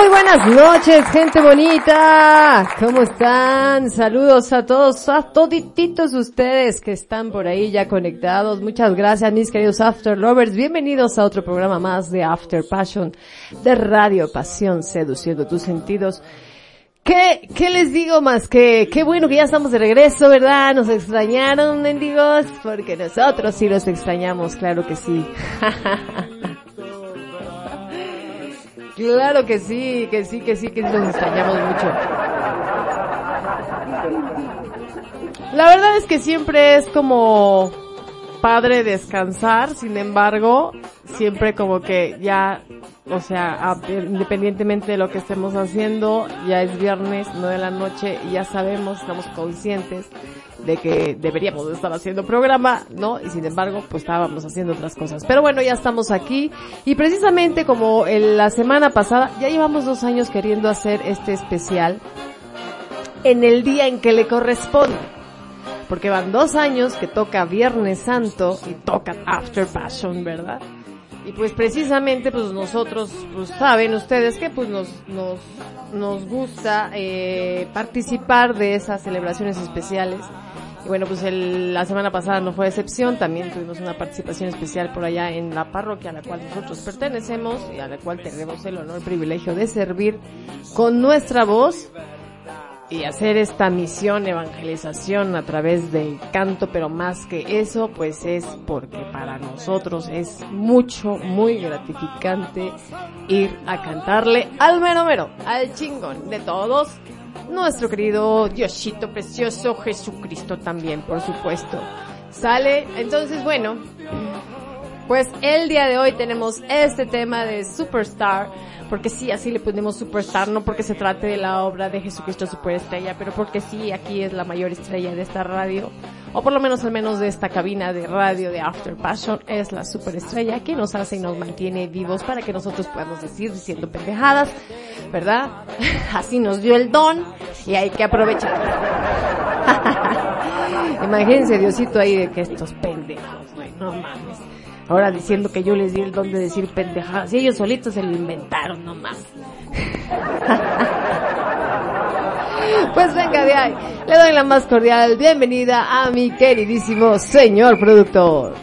Muy buenas noches, gente bonita. ¿Cómo están? Saludos a todos, a todititos ustedes que están por ahí ya conectados. Muchas gracias, mis queridos After Lovers. Bienvenidos a otro programa más de After Passion de Radio Pasión, seduciendo tus sentidos. ¿Qué, qué les digo más que qué bueno que ya estamos de regreso, ¿verdad? Nos extrañaron, mendigos, porque nosotros sí los extrañamos, claro que sí. Claro que sí, que sí, que sí, que nos extrañamos mucho. La verdad es que siempre es como padre descansar, sin embargo, siempre como que ya, o sea, independientemente de lo que estemos haciendo, ya es viernes, no de la noche, y ya sabemos, estamos conscientes de que deberíamos estar haciendo programa, ¿no? Y sin embargo, pues estábamos haciendo otras cosas. Pero bueno, ya estamos aquí y precisamente como en la semana pasada, ya llevamos dos años queriendo hacer este especial en el día en que le corresponde. Porque van dos años que toca Viernes Santo y toca After Passion, ¿verdad? Y pues precisamente pues nosotros, pues saben ustedes que pues nos, nos, nos gusta eh, participar de esas celebraciones especiales. Y bueno, pues el, la semana pasada no fue excepción, también tuvimos una participación especial por allá en la parroquia a la cual nosotros pertenecemos y a la cual tenemos el honor y privilegio de servir con nuestra voz y hacer esta misión evangelización a través del canto, pero más que eso, pues es porque para nosotros es mucho, muy gratificante ir a cantarle al mero mero, al chingón de todos nuestro querido Diosito precioso Jesucristo también, por supuesto. Sale, entonces bueno, pues el día de hoy tenemos este tema de Superstar, porque sí, así le ponemos Superstar, no porque se trate de la obra de Jesucristo Superestrella, pero porque sí, aquí es la mayor estrella de esta radio, o por lo menos al menos de esta cabina de radio de After Passion, es la superestrella que nos hace y nos mantiene vivos para que nosotros podamos decir diciendo pendejadas, ¿verdad? Así nos dio el don y hay que aprovecharlo. Imagínense Diosito ahí de que estos pendejos, no mames. Ahora diciendo que yo les di el don de decir pendejadas. Y ellos solitos se lo inventaron nomás. pues venga de ahí. Le doy la más cordial bienvenida a mi queridísimo señor productor.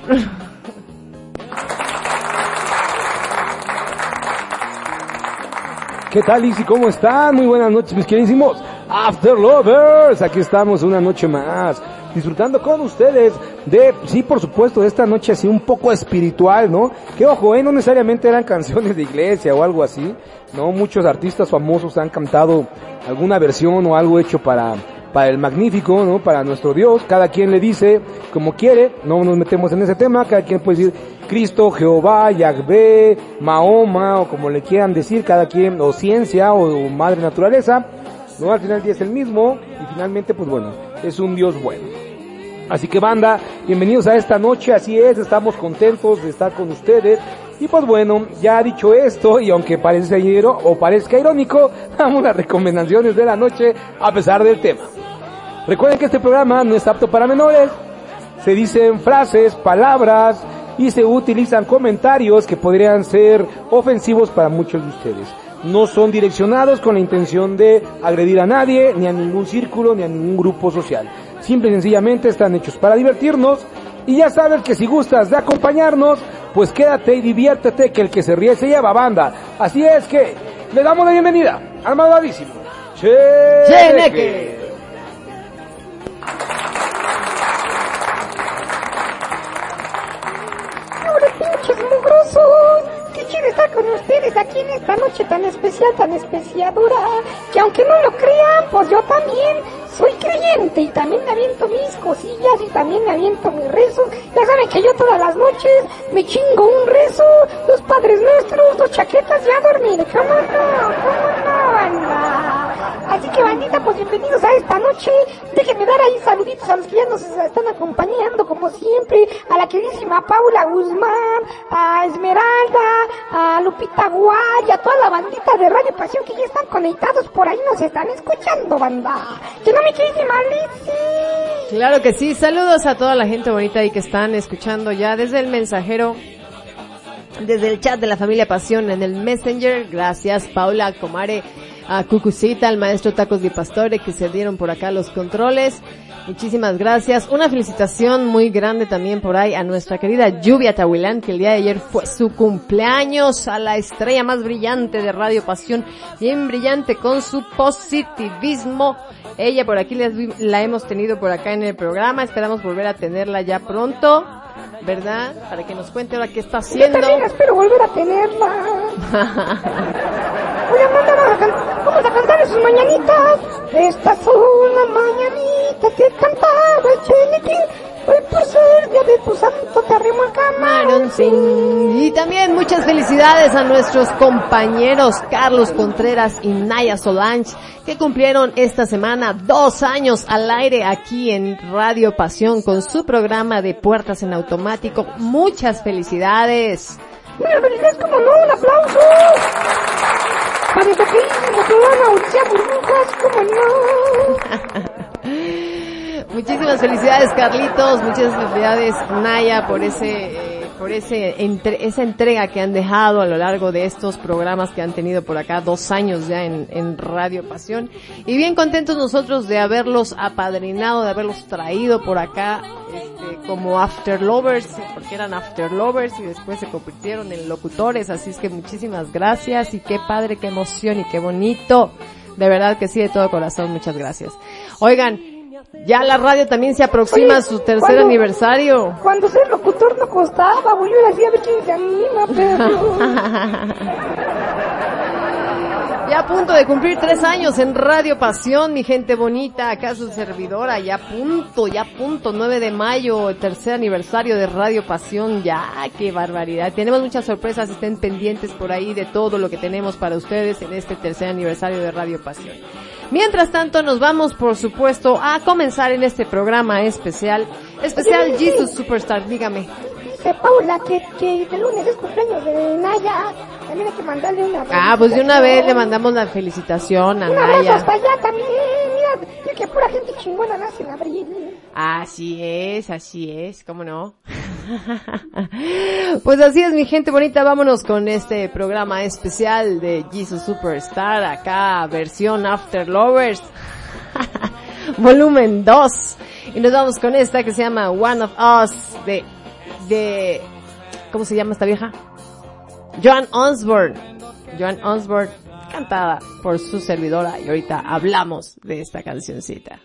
¿Qué tal, Izzy? ¿Cómo están? Muy buenas noches, mis queridísimos After Lovers. Aquí estamos una noche más disfrutando con ustedes de, sí, por supuesto, esta noche así un poco espiritual, ¿no? Que ojo, ¿eh? No necesariamente eran canciones de iglesia o algo así, ¿no? Muchos artistas famosos han cantado alguna versión o algo hecho para, para el magnífico, ¿no? Para nuestro Dios. Cada quien le dice como quiere, no nos metemos en ese tema, cada quien puede decir Cristo, Jehová, Yahvé, Mahoma, o como le quieran decir, cada quien, o ciencia, o, madre naturaleza, no, al final día es el mismo, y finalmente, pues bueno, es un Dios bueno. Así que banda, bienvenidos a esta noche, así es, estamos contentos de estar con ustedes. Y pues bueno, ya dicho esto, y aunque parezca o parezca irónico, damos las recomendaciones de la noche a pesar del tema. Recuerden que este programa no es apto para menores, se dicen frases, palabras, y se utilizan comentarios que podrían ser ofensivos para muchos de ustedes. No son direccionados con la intención de agredir a nadie, ni a ningún círculo, ni a ningún grupo social. Simple y sencillamente están hechos para divertirnos. Y ya sabes que si gustas de acompañarnos, pues quédate y diviértete que el que se ríe se lleva banda. Así es que le damos la bienvenida al malvadísimo Cheneque. Ustedes aquí en esta noche tan especial, tan especiadura. Que aunque no lo crean, pues yo también soy creyente y también me aviento mis cosillas y también me aviento mi rezo. Ya saben que yo todas las noches me chingo un rezo, los padres nuestros, dos chaquetas y a dormir. ¿Cómo no? ¿Cómo no, banda? Así que bandita, pues bienvenidos a esta noche. Déjenme dar ahí saluditos a los que ya nos están acompañando, como siempre, a la queridísima Paula Guzmán, a Esmeralda, a Lupita Guay, a toda la bandita de Radio Pasión que ya están conectados por ahí, nos están escuchando, banda. Que no me queridísima Lizzy. Claro que sí, saludos a toda la gente bonita ahí que están escuchando ya desde el mensajero desde el chat de la familia Pasión en el Messenger. Gracias, Paula Comare a Cucucita, al maestro Tacos de Pastore que se dieron por acá los controles. Muchísimas gracias. Una felicitación muy grande también por ahí a nuestra querida Lluvia Tahuilán, que el día de ayer fue su cumpleaños, a la estrella más brillante de Radio Pasión, bien brillante con su positivismo. Ella por aquí la hemos tenido por acá en el programa, esperamos volver a tenerla ya pronto. ¿Verdad? Para que nos cuente ahora qué está haciendo. Yo también espero volver a tenerla. Voy a mandar a cantar, vamos a cantar sus mañanitas. Estas son las mañanitas que cantaba el Cheniquín. Hoy por de tu santo te arrimo el camarón. Y también muchas felicidades a nuestros compañeros Carlos Contreras y Naya Solange que cumplieron esta semana dos años al aire aquí en Radio Pasión con su programa de Puertas en Automático. Muchas felicidades. Muchas felicidades, como no, un aplauso. Para programa, Odisea Burbujas, como no. Muchísimas felicidades Carlitos, muchas felicidades Naya por ese eh, por ese esa entrega que han dejado a lo largo de estos programas que han tenido por acá dos años ya en, en Radio Pasión y bien contentos nosotros de haberlos apadrinado, de haberlos traído por acá este, como After Lovers porque eran After Lovers y después se convirtieron en locutores, así es que muchísimas gracias y qué padre, qué emoción y qué bonito. De verdad que sí, de todo corazón, muchas gracias. Oigan, ya la radio también se aproxima a su tercer aniversario. Cuando ser locutor no costaba, voy a decir a ver quién se anima, pero... Ya a punto de cumplir tres años en Radio Pasión, mi gente bonita, acá su servidora, ya a punto, ya a punto, 9 de mayo, tercer aniversario de Radio Pasión, ya, qué barbaridad. Tenemos muchas sorpresas, estén pendientes por ahí de todo lo que tenemos para ustedes en este tercer aniversario de Radio Pasión. Mientras tanto, nos vamos, por supuesto, a comenzar en este programa especial, especial Jesus Superstar, dígame. Dice Paula que, que de lunes es cumpleaños de Naya también hay que mandarle una Ah, pues de una vez le mandamos la felicitación a Naya. hasta allá también. Mira, que pura gente chingona nace en abril. Así es, así es, ¿cómo no? pues así es mi gente bonita, vámonos con este programa especial de Jesus Superstar, acá versión After Lovers, volumen 2. Y nos vamos con esta que se llama One of Us de, de, ¿cómo se llama esta vieja? Joan Osborne. Joan Osborne cantada por su servidora y ahorita hablamos de esta cancioncita.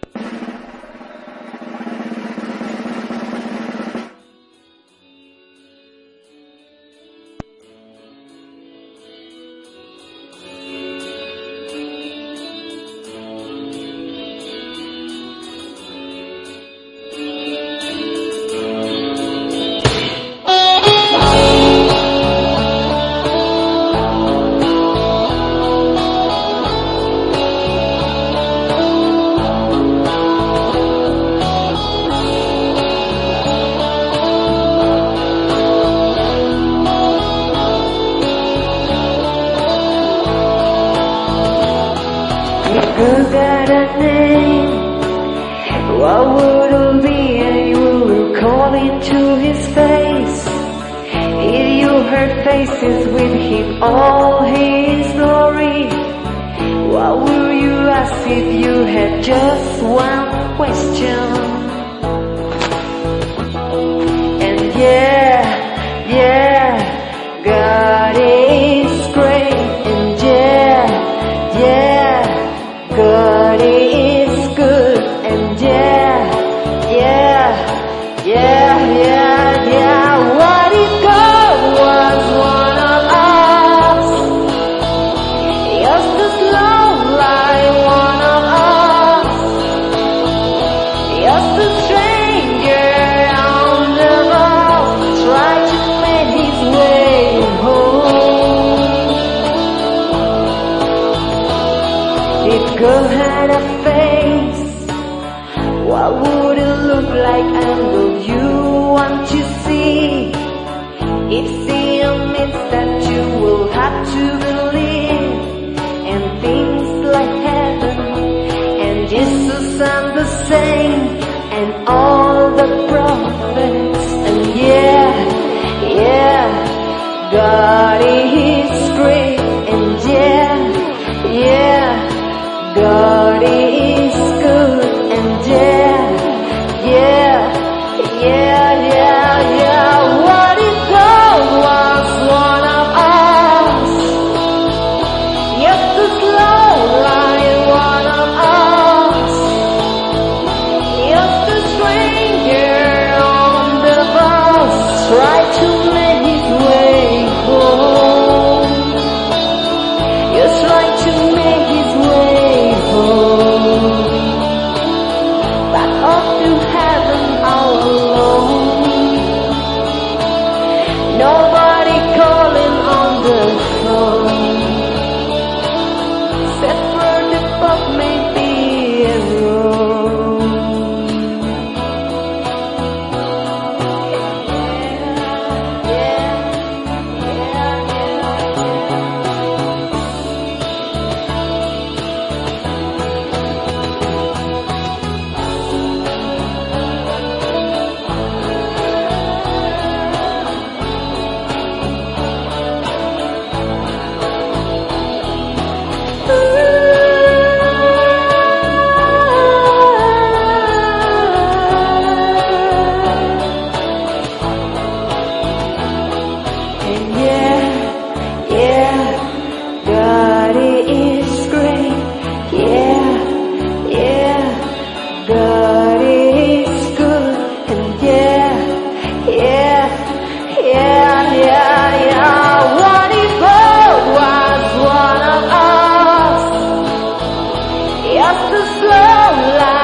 the slow light.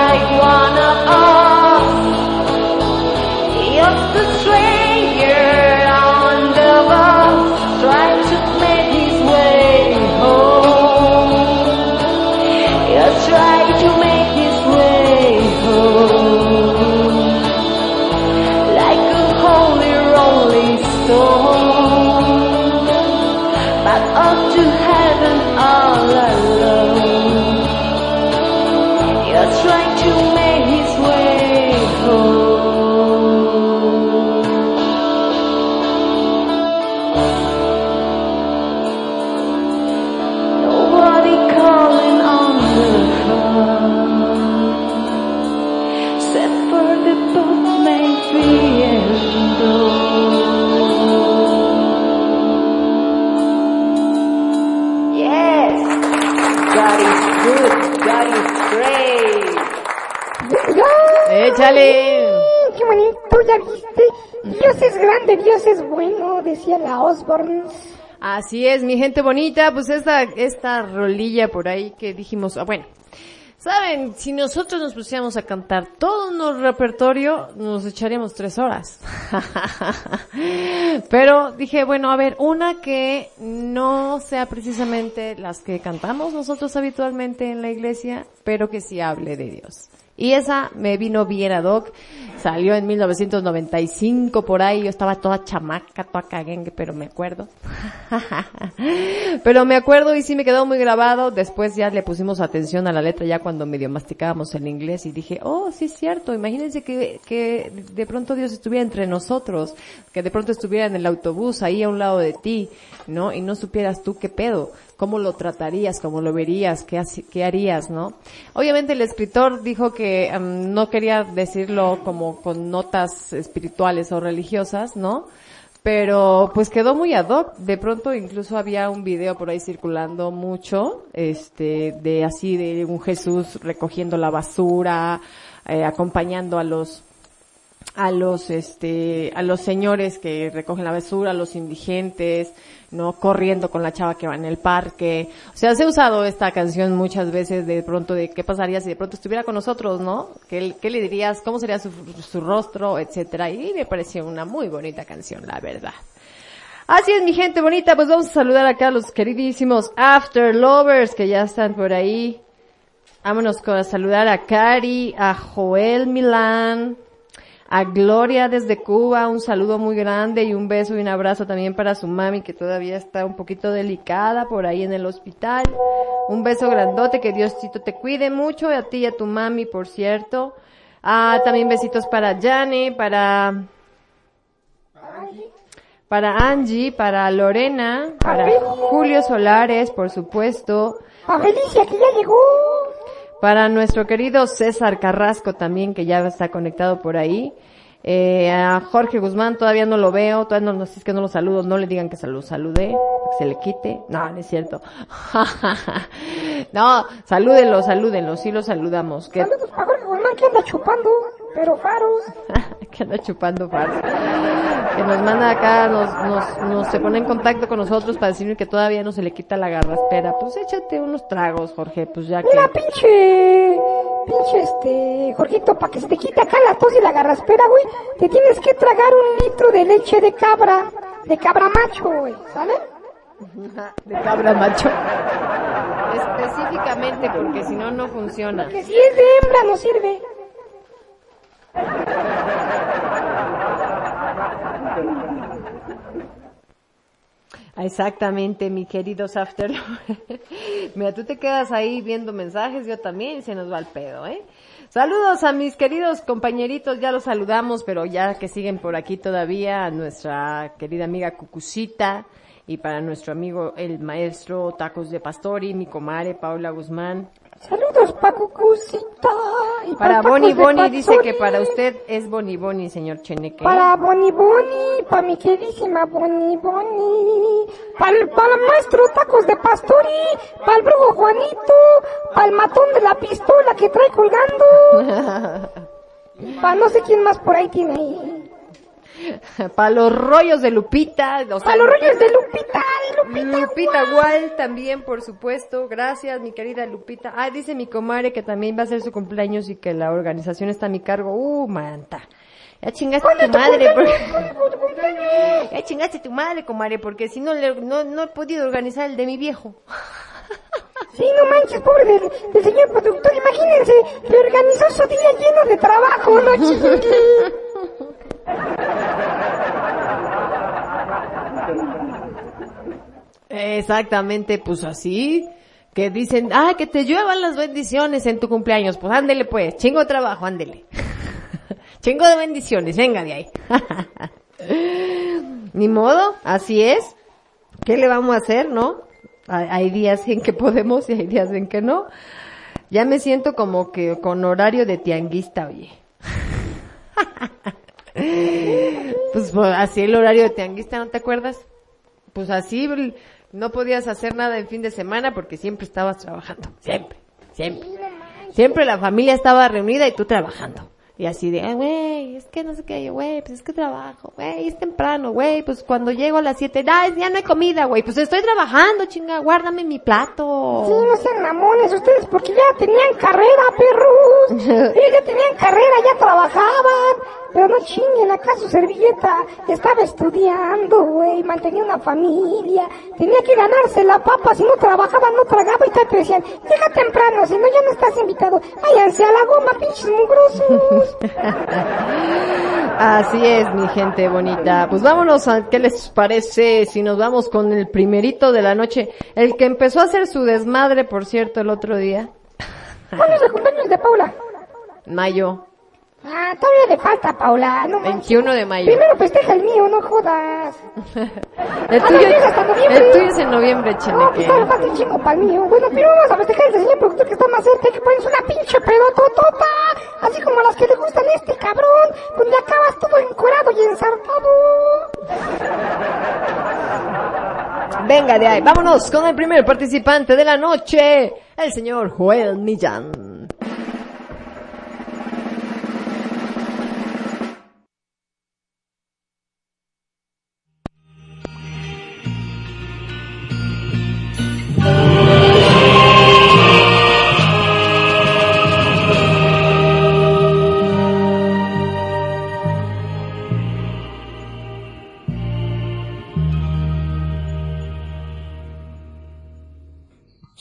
Mm, ¡Qué bonito! ¿Ya viste? Dios es grande, Dios es bueno, decía la Osborne. Así es, mi gente bonita, pues esta, esta rolilla por ahí que dijimos, ah, bueno, saben, si nosotros nos pusiéramos a cantar todo nuestro repertorio, nos echaríamos tres horas. Pero dije, bueno, a ver, una que no sea precisamente las que cantamos nosotros habitualmente en la iglesia, pero que sí hable de Dios. Y esa me vino bien ad hoc. Salió en 1995 por ahí, yo estaba toda chamaca, toda caguengue, pero me acuerdo. pero me acuerdo y sí me quedó muy grabado. Después ya le pusimos atención a la letra ya cuando medio masticábamos el inglés y dije, oh, sí es cierto, imagínense que, que de pronto Dios estuviera entre nosotros, que de pronto estuviera en el autobús ahí a un lado de ti, ¿no? Y no supieras tú qué pedo cómo lo tratarías, cómo lo verías, qué, harías, ¿no? Obviamente el escritor dijo que em, no quería decirlo como con notas espirituales o religiosas, ¿no? Pero pues quedó muy ad hoc. De pronto incluso había un video por ahí circulando mucho, este, de así de un Jesús recogiendo la basura, eh, acompañando a los a los este a los señores que recogen la basura, a los indigentes, no corriendo con la chava que va en el parque. O sea, se ha usado esta canción muchas veces de pronto de qué pasaría si de pronto estuviera con nosotros, ¿no? ¿Qué, qué le dirías? ¿Cómo sería su, su rostro, etcétera? Y me pareció una muy bonita canción, la verdad. Así es, mi gente bonita, pues vamos a saludar acá a los queridísimos After Lovers que ya están por ahí. Vámonos a saludar a Cari, a Joel Milán, a Gloria desde Cuba, un saludo muy grande y un beso y un abrazo también para su mami que todavía está un poquito delicada por ahí en el hospital. Un beso grandote, que Diosito te cuide mucho, a ti y a tu mami, por cierto. Ah, también besitos para Jane, para, para Angie, para Lorena, para Julio Solares, por supuesto. A Felicia, que ya llegó. Para nuestro querido César Carrasco también, que ya está conectado por ahí. Eh, a Jorge Guzmán todavía no lo veo, todavía no, es que no lo saludo, no le digan que salud, saludé, que se le quite. No, no es cierto. no, salúdenlo, salúdenlo, sí lo saludamos. Saludos para Jorge Guzmán que anda chupando, pero faros. que anda chupando faros. Que nos manda acá, nos, nos, nos se pone en contacto con nosotros para decirnos que todavía no se le quita la garraspera. Pues échate unos tragos, Jorge, pues ya que... Mira, pinche, pinche este, Jorgito, para que se te quite acá la tos y la garraspera, güey, te tienes que tragar un litro de leche de cabra, de cabra macho, güey, ¿sale? de cabra macho. Específicamente porque si no, no funciona. Que si es de hembra no sirve. Exactamente, mi queridos After. Mira, tú te quedas ahí viendo mensajes, yo también, se nos va el pedo, ¿eh? Saludos a mis queridos compañeritos, ya los saludamos, pero ya que siguen por aquí todavía, a nuestra querida amiga Cucucita, y para nuestro amigo el maestro Tacos de Pastori, mi comadre Paula Guzmán. Saludos y pa' Para de Boni dice que para usted es Boni Boni, señor Cheneque. Para Boni Boni, para mi queridísima Boni Boni, para el, para el maestro Tacos de Pastori, para el brujo Juanito, para el matón de la pistola que trae colgando, para no sé quién más por ahí tiene ahí. Para los rollos de Lupita, o sea, Para los rollos de Lupita, de Lupita. Lupita Wall también, por supuesto. Gracias, mi querida Lupita. Ah, dice mi comadre que también va a ser su cumpleaños y que la organización está a mi cargo. Uh, manta. Ya chingaste tu madre. Porque... ya chingaste tu madre, comadre, porque si no, le- no, no he podido organizar el de mi viejo. Sí, no manches, pobre del, del señor productor, imagínense, le organizó su día lleno de trabajo, ¿no, chiquilín? Exactamente, pues así. Que dicen, ah, que te lluevan las bendiciones en tu cumpleaños. Pues ándele pues, chingo de trabajo, ándele. chingo de bendiciones, venga de ahí. Ni modo, así es. ¿Qué le vamos a hacer, no? Hay, días en que podemos y hay días en que no. Ya me siento como que con horario de tianguista, oye. pues, pues, así el horario de tianguista, ¿no te acuerdas? Pues así no podías hacer nada el fin de semana porque siempre estabas trabajando. Siempre, siempre. Siempre la familia estaba reunida y tú trabajando. Y así de, "Ay, güey, es que no sé qué, güey, pues es que trabajo, güey, es temprano, güey, pues cuando llego a las siete, ay, ya no hay comida, güey, pues estoy trabajando, chinga, guárdame mi Sí, plato. no sean mamones ustedes porque ya tenían carrera, perros. Ellos ya tenían carrera, ya trabajaban. Pero no chinguen, acá su servilleta estaba estudiando, güey, mantenía una familia. Tenía que ganarse la papa, si no trabajaba no tragaba y te decían, llega temprano, si no ya no estás invitado. Váyanse a la goma, pinches mugrosos. Así es, mi gente bonita. Pues vámonos a qué les parece si nos vamos con el primerito de la noche, el que empezó a hacer su desmadre, por cierto, el otro día. ¿Cuándo es el cumpleaños de Paula? Mayo, Ah, todavía le falta, Paula. No manches. 21 de mayo. Primero festeja el mío, no jodas. El tuyo, no, hasta noviembre. el tuyo es en noviembre, No, pues Cheneque. falta un chingo para el mío. Bueno, pero vamos a festejar al señor productor que está más cerca y que pones una pinche pedototota. Así como las que le gustan a este cabrón, donde acabas todo encuerado y ensartado. Venga de ahí, vámonos con el primer participante de la noche, el señor Joel Millán.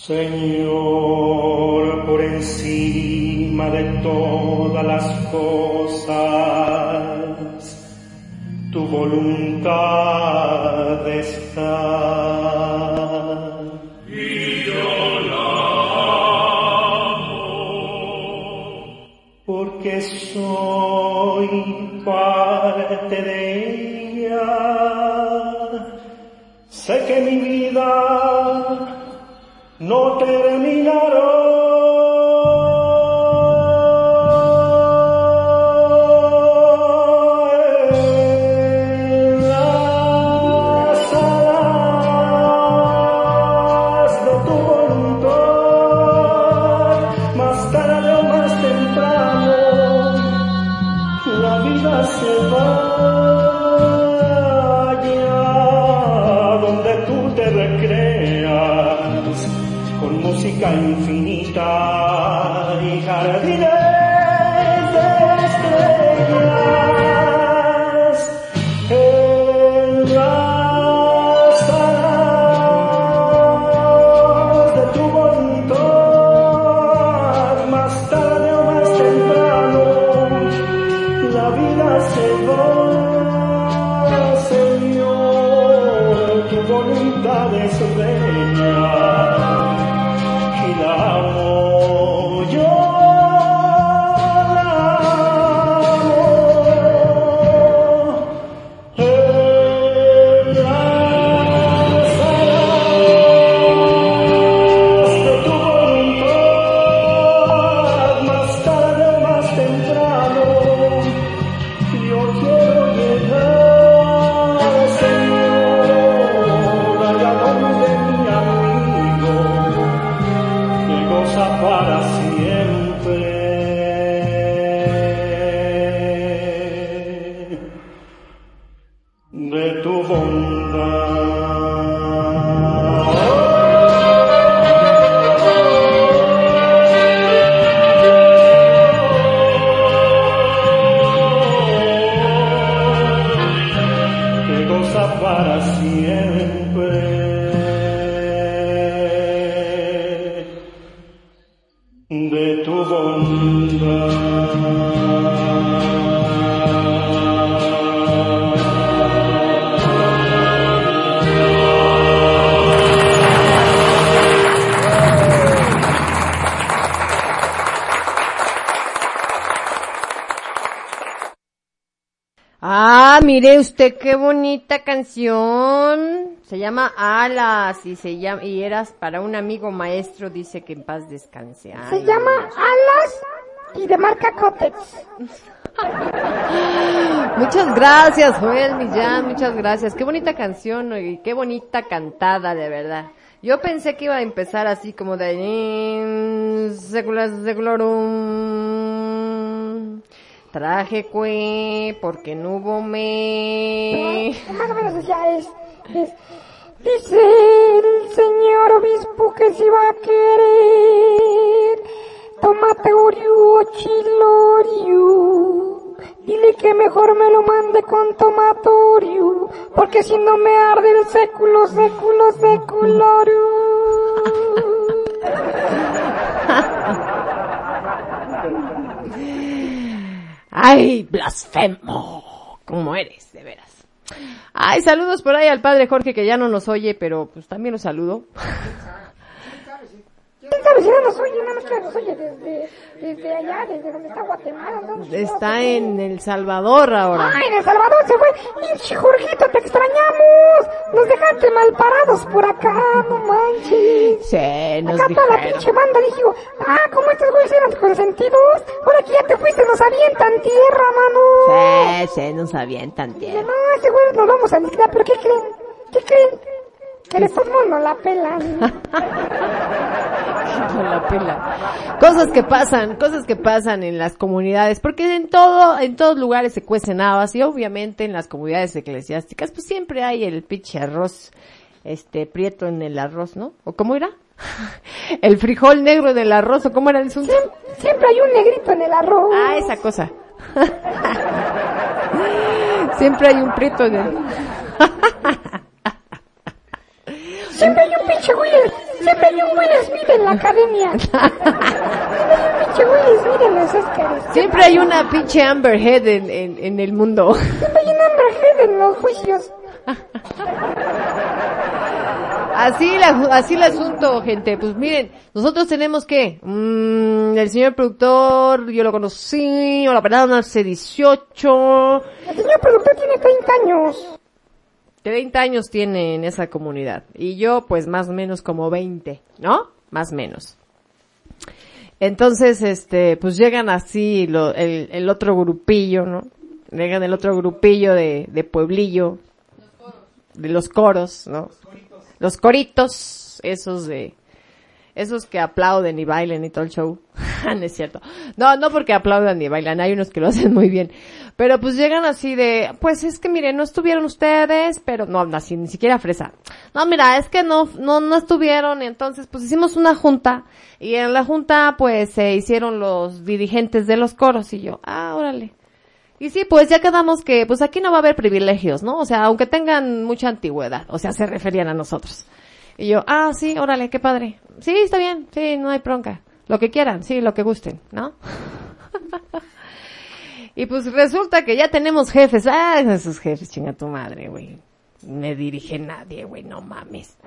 Señor, por encima de todas las cosas, tu voluntad está. No terminará voluntad es reina y la mire usted qué bonita canción. Se llama Alas y se llama y eras para un amigo maestro dice que en paz descanse. Ay, Se llama Alas y de marca Cotex. Muchas gracias, Joel Millán, muchas gracias. Qué bonita canción y qué bonita cantada, de verdad. Yo pensé que iba a empezar así como de secularum. Traje cue porque no hubo me. Más o menos decía es, es, dice el señor obispo que si va a querer tomatorio o chilorio. Dile que mejor me lo mande con tomatorio, porque si no me arde el século, século, seculorio. Ay, blasfemo. ¿Cómo eres, de veras? Ay, saludos por ahí al padre Jorge que ya no nos oye, pero pues también lo saludo. ¿Quién sabe si no nos oye? Más que nos oye desde, desde allá, desde donde está Guatemala. ¿no? Está en El Salvador ahora. Ay, en El Salvador se fue. Pinche Jorgito, te extrañamos. Nos dejaste mal parados por acá, no manches. Sí, nos Acá toda la dijeron. pinche banda dijo, ah, como estos güeyes eran consentidos, ahora que ya te fuiste nos avientan tierra, mano. Sí, sí, nos avientan tierra. no, ese güey nos vamos a aniquilar, pero ¿qué creen? ¿Qué creen? Todos modos no la pelan. No la pela. Cosas que pasan, cosas que pasan en las comunidades, porque en todo, en todos lugares se cuecen habas y obviamente en las comunidades eclesiásticas pues siempre hay el pinche arroz, este, prieto en el arroz, ¿no? ¿O cómo era? El frijol negro en el arroz, ¿o cómo era el asunto? Siempre hay un negrito en el arroz. Ah, esa cosa. Siempre hay un prieto en el... Siempre hay un pinche Will, siempre hay un Will Smith en la academia. Siempre hay un pinche Will Smith en los Oscars. Siempre hay una pinche Amber Head en, en, en el mundo. Siempre hay un Amber Heard en los juicios. Así, la, así el asunto, gente. Pues miren, nosotros tenemos que, mm, el señor productor, yo lo conocí, o la verdad, hace 18, El señor productor tiene 30 años. 30 años tiene en esa comunidad. Y yo, pues más o menos como 20, ¿no? Más o menos. Entonces, este, pues llegan así lo- el, el otro grupillo, ¿no? Llegan el otro grupillo de, de pueblillo. De los coros, ¿no? Los coritos, esos de, esos que aplauden y bailan y todo el show. no es cierto. No, no porque aplaudan y bailan, hay unos que lo hacen muy bien. Pero pues llegan así de, pues es que miren, no estuvieron ustedes, pero no, así, ni siquiera fresa. No, mira, es que no, no, no estuvieron, entonces pues hicimos una junta, y en la junta pues se hicieron los dirigentes de los coros, y yo, ah, órale. Y sí, pues ya quedamos que, pues aquí no va a haber privilegios, ¿no? O sea, aunque tengan mucha antigüedad, o sea, se referían a nosotros. Y yo, ah, sí, órale, qué padre. Sí, está bien, sí, no hay bronca. Lo que quieran, sí, lo que gusten, ¿no? y pues resulta que ya tenemos jefes. Ah, esos jefes, chinga tu madre, güey. Me dirige nadie, güey, no mames.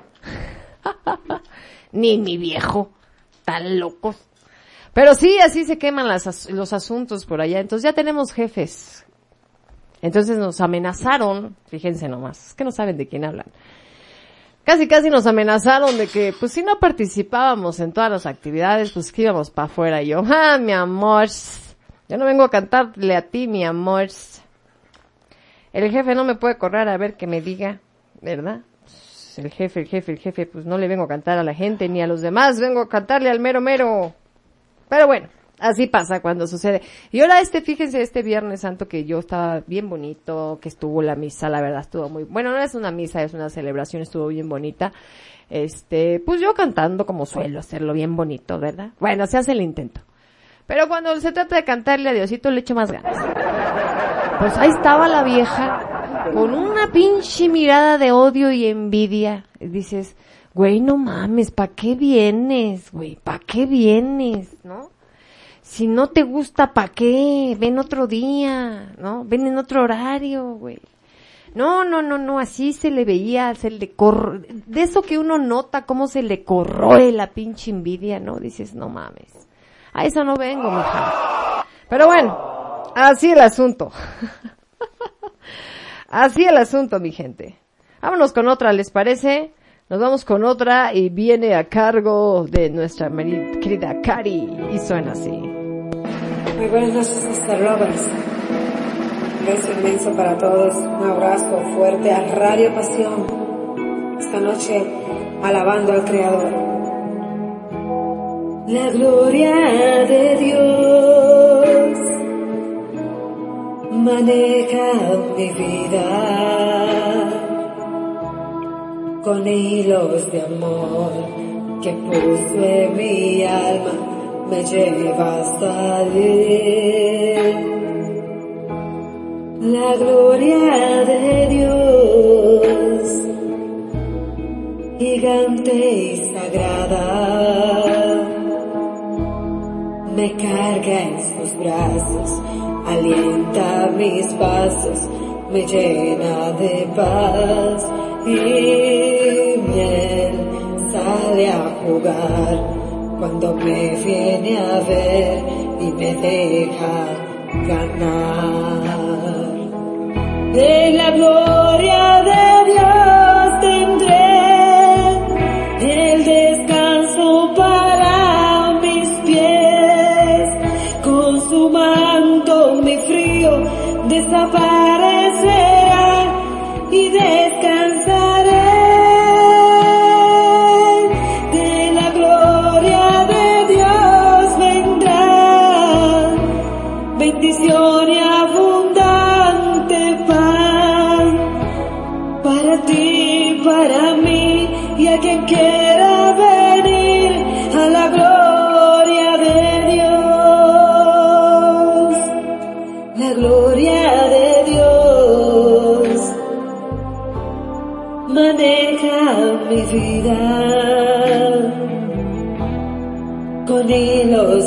Ni mi viejo. Tan locos. Pero sí, así se queman las as- los asuntos por allá. Entonces ya tenemos jefes. Entonces nos amenazaron, fíjense nomás, es que no saben de quién hablan. Casi casi nos amenazaron de que, pues si no participábamos en todas las actividades, pues que íbamos para afuera. Y yo, ah, mi amor, yo no vengo a cantarle a ti, mi amor. El jefe no me puede correr a ver que me diga, ¿verdad? El jefe, el jefe, el jefe, pues no le vengo a cantar a la gente ni a los demás, vengo a cantarle al mero mero. Pero bueno, así pasa cuando sucede. Y ahora este, fíjense, este Viernes Santo que yo estaba bien bonito, que estuvo la misa, la verdad estuvo muy, bueno, no es una misa, es una celebración, estuvo bien bonita. Este, pues yo cantando como suelo hacerlo bien bonito, ¿verdad? Bueno, se hace el intento. Pero cuando se trata de cantarle a Diosito le echo más ganas. Pues ahí estaba la vieja con una pinche mirada de odio y envidia. Dices, güey, no mames, ¿pa' qué vienes, güey? ¿Pa' qué vienes, no? Si no te gusta, ¿pa' qué? Ven otro día, ¿no? Ven en otro horario, güey. No, no, no, no, así se le veía, se le cor... De eso que uno nota cómo se le corroe la pinche envidia, ¿no? Dices, no mames. A eso no vengo, mija. Pero bueno, así el asunto. así el asunto, mi gente. Vámonos con otra, ¿les parece? Nos vamos con otra y viene a cargo de nuestra querida Cari y suena así. Muy buenas noches, Mr. Lovers. Un beso inmenso para todos. Un abrazo fuerte a Radio Pasión. Esta noche alabando al Creador. La gloria de Dios maneja mi vida con hilos de amor que puso en mi alma me lleva hasta él. La gloria de Dios, gigante y sagrada, me carga en sus brazos alienta mis pasos, me llena de paz y miel sale a jugar cuando me viene a ver y me deja ganar. De la gloria de Dios tendré el descanso para mis pies, con su manto mi frío desaparecerá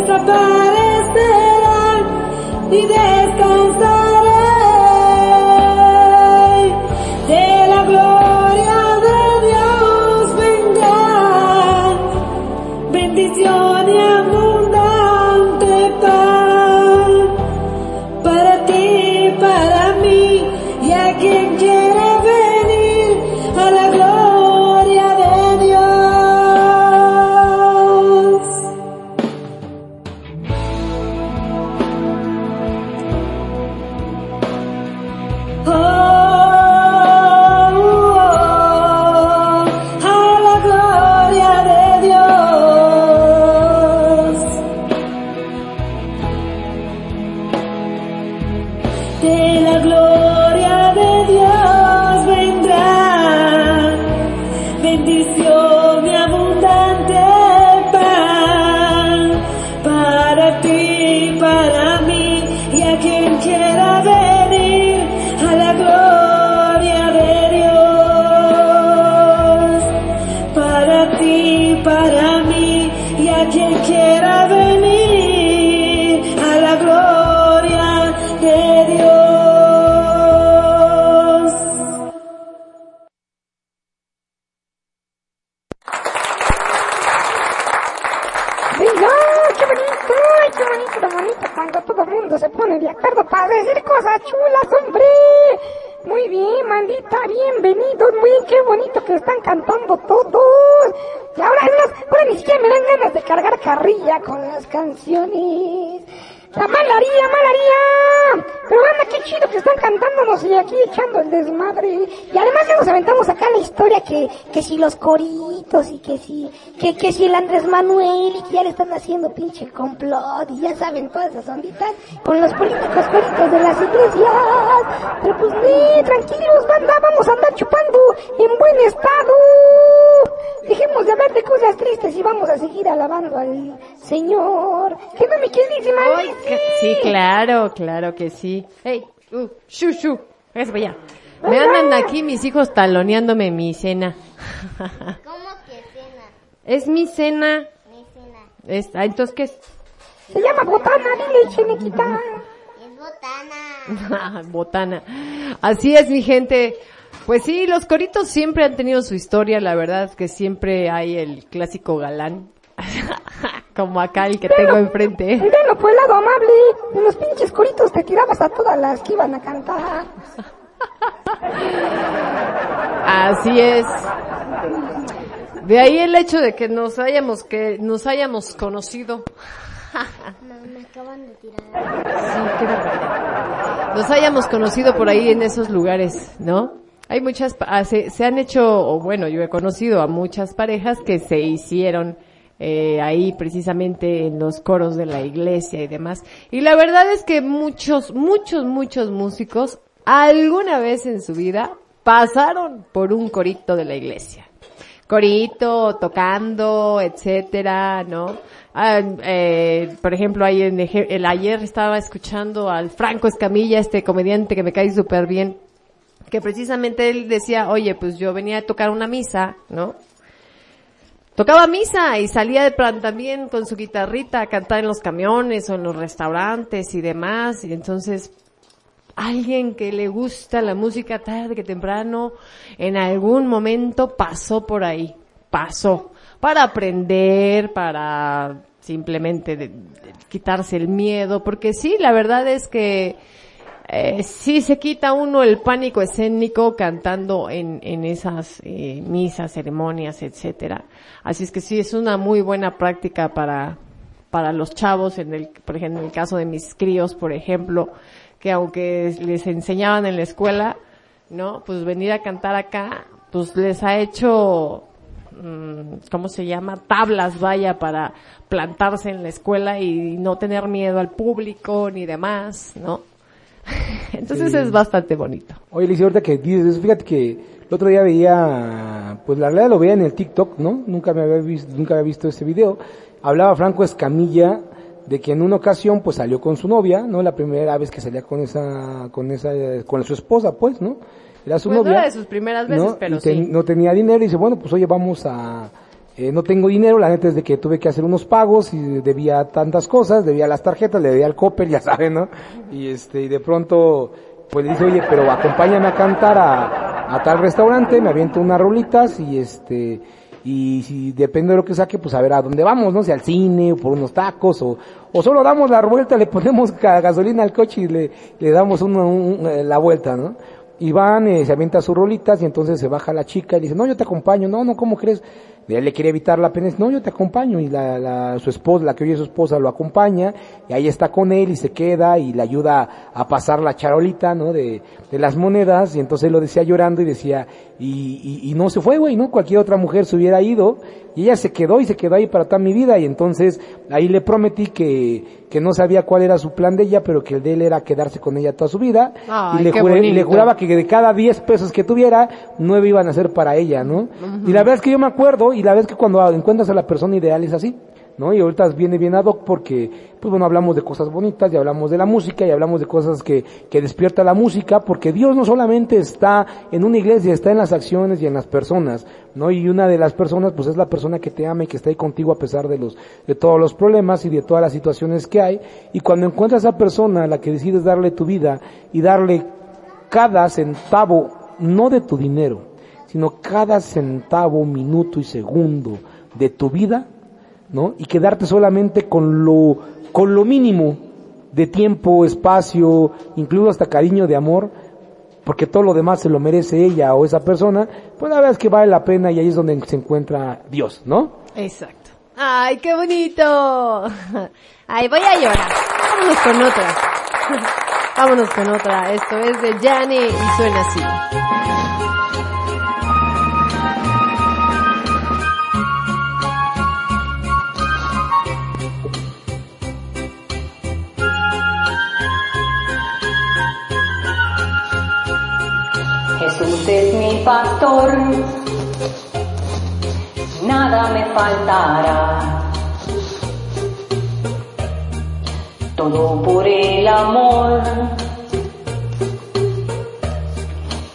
desaparecerá y descansaré. Qué bonito que están cantando todos. Y ahora, es más, ahora ni siquiera me dan ganas de cargar carrilla con las canciones. La malaría, malaría. Pero anda, qué chido que están cantándonos y aquí echando el desmadre. Y además ya nos aventamos acá la historia que, que si los y que si, que, que si el Andrés Manuel y que ya le están haciendo pinche complot y ya saben todas esas onditas con los políticos coritos de las iglesias. Pero pues, nee, tranquilos, banda, vamos a andar chupando en buen estado. Dejemos de hablar de cosas tristes y vamos a seguir alabando al Señor. ¿Qué no me queridísima Ay, que- Sí, claro, claro que sí. Hey, uh, shu, shu, es allá. Me andan aquí mis hijos taloneándome mi cena. ¿Cómo que cena? Es mi cena. Mi cena. Es, ah, entonces, ¿qué es? Se llama botana, dile, chinequita. Es botana. Botana. Así es, mi gente. Pues sí, los coritos siempre han tenido su historia, la verdad es que siempre hay el clásico galán. Como acá el que tengo enfrente. Velo por el lado amable. En los pinches coritos te tirabas a todas las que iban a cantar. Así es. De ahí el hecho de que nos hayamos, que nos hayamos conocido. Me, me acaban de tirar. Sí, qué barbaridad. Nos hayamos conocido por ahí en esos lugares, ¿no? Hay muchas, ah, se, se han hecho, o bueno, yo he conocido a muchas parejas que se hicieron eh, ahí precisamente en los coros de la iglesia y demás. Y la verdad es que muchos, muchos, muchos músicos alguna vez en su vida pasaron por un corito de la iglesia corito, tocando, etcétera, ¿no? Ah, eh, por ejemplo, eje- el ayer estaba escuchando al Franco Escamilla, este comediante que me cae súper bien, que precisamente él decía, oye, pues yo venía a tocar una misa, ¿no? Tocaba misa y salía de plan también con su guitarrita a cantar en los camiones o en los restaurantes y demás, y entonces alguien que le gusta la música tarde que temprano, en algún momento pasó por ahí, pasó, para aprender, para simplemente de- quitarse el miedo, porque sí, la verdad es que eh, sí se quita uno el pánico escénico cantando en, en esas eh, misas, ceremonias, etcétera. Así es que sí, es una muy buena práctica para, para los chavos, en el, por ejemplo, en el caso de mis críos, por ejemplo, que aunque les enseñaban en la escuela, ¿no? Pues venir a cantar acá, pues les ha hecho, mm, ¿cómo se llama? Tablas, vaya, para plantarse en la escuela y no tener miedo al público ni demás, ¿no? Entonces es bastante bonito. Oye, Lizy, ahorita que dices eso, fíjate que el otro día veía, pues la realidad lo veía en el TikTok, ¿no? Nunca me había visto, nunca había visto ese video. Hablaba Franco Escamilla de que en una ocasión pues salió con su novia, ¿no? La primera vez que salía con esa, con esa, con su esposa, pues, ¿no? Era su Pues no novia. era de sus primeras veces, ¿no? pero Y sí. no tenía dinero y dice, bueno, pues oye, vamos a, eh, no tengo dinero, la neta es de que tuve que hacer unos pagos y debía tantas cosas, debía las tarjetas, le debía al copper, ya saben, ¿no? Y este, y de pronto, pues le dice, oye, pero acompáñame a cantar a, a tal restaurante, me aviento unas rolitas y este, y si depende de lo que saque, pues a ver a dónde vamos, ¿no? Si al cine, o por unos tacos, o, o solo damos la vuelta, le ponemos gasolina al coche y le, le damos un- eh, la vuelta, ¿no? Y van, eh, se avienta sus rolitas y entonces se baja la chica y dice, no, yo te acompaño, no, no, ¿cómo crees? Y él le quiere evitar la pena, no, yo te acompaño y la, la, su esposa, la que hoy es su esposa, lo acompaña y ahí está con él y se queda y le ayuda a pasar la charolita, ¿no? De, de las monedas y entonces lo decía llorando y decía, y, y, y no se fue, güey, ¿no? Cualquier otra mujer se hubiera ido y ella se quedó y se quedó ahí para toda mi vida. Y entonces ahí le prometí que, que no sabía cuál era su plan de ella, pero que el de él era quedarse con ella toda su vida. Ay, y, le juré- y le juraba que de cada 10 pesos que tuviera, 9 iban a ser para ella, ¿no? Y la verdad es que yo me acuerdo, y la verdad es que cuando encuentras a la persona ideal es así, ¿no? Y ahorita viene bien ad hoc porque, pues bueno, hablamos de cosas bonitas, y hablamos de la música, y hablamos de cosas que, que despierta la música, porque Dios no solamente está en una iglesia, está en las acciones y en las personas, ¿no? Y una de las personas, pues es la persona que te ama y que está ahí contigo a pesar de los, de todos los problemas y de todas las situaciones que hay, y cuando encuentras a esa persona a la que decides darle tu vida y darle cada centavo, no de tu dinero, sino cada centavo, minuto y segundo de tu vida, ¿no? Y quedarte solamente con lo, con lo mínimo de tiempo, espacio, incluso hasta cariño de amor, porque todo lo demás se lo merece ella o esa persona, pues la verdad es que vale la pena y ahí es donde se encuentra Dios, ¿no? Exacto. ¡Ay, qué bonito! Ay, voy a llorar. Vámonos con otra. Vámonos con otra. Esto es de Jani y suena así. Es mi pastor, nada me faltará. Todo por el amor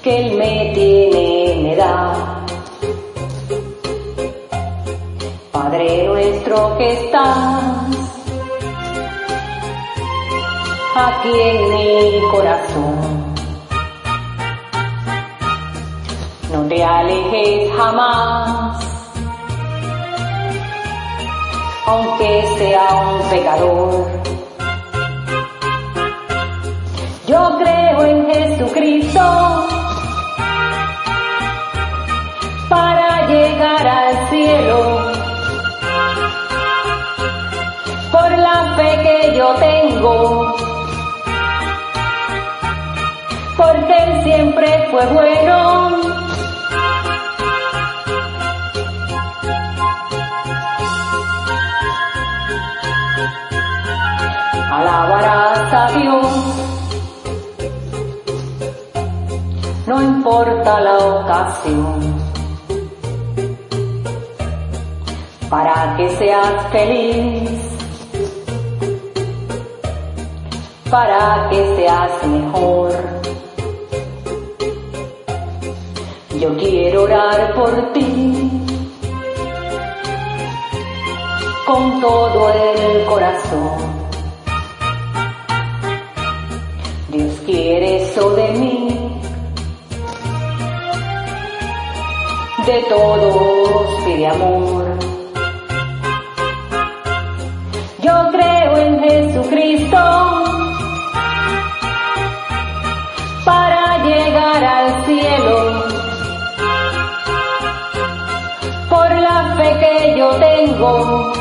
que Él me tiene, me da. Padre nuestro que estás aquí en mi corazón. No te alejes jamás, aunque sea un pecador. Yo creo en Jesucristo para llegar al cielo. Por la fe que yo tengo, porque Él siempre fue bueno. Alabarás a Dios, no importa la ocasión, para que seas feliz, para que seas mejor. Yo quiero orar por ti con todo el corazón. De mí, de todos pide amor. Yo creo en Jesucristo para llegar al cielo. Por la fe que yo tengo,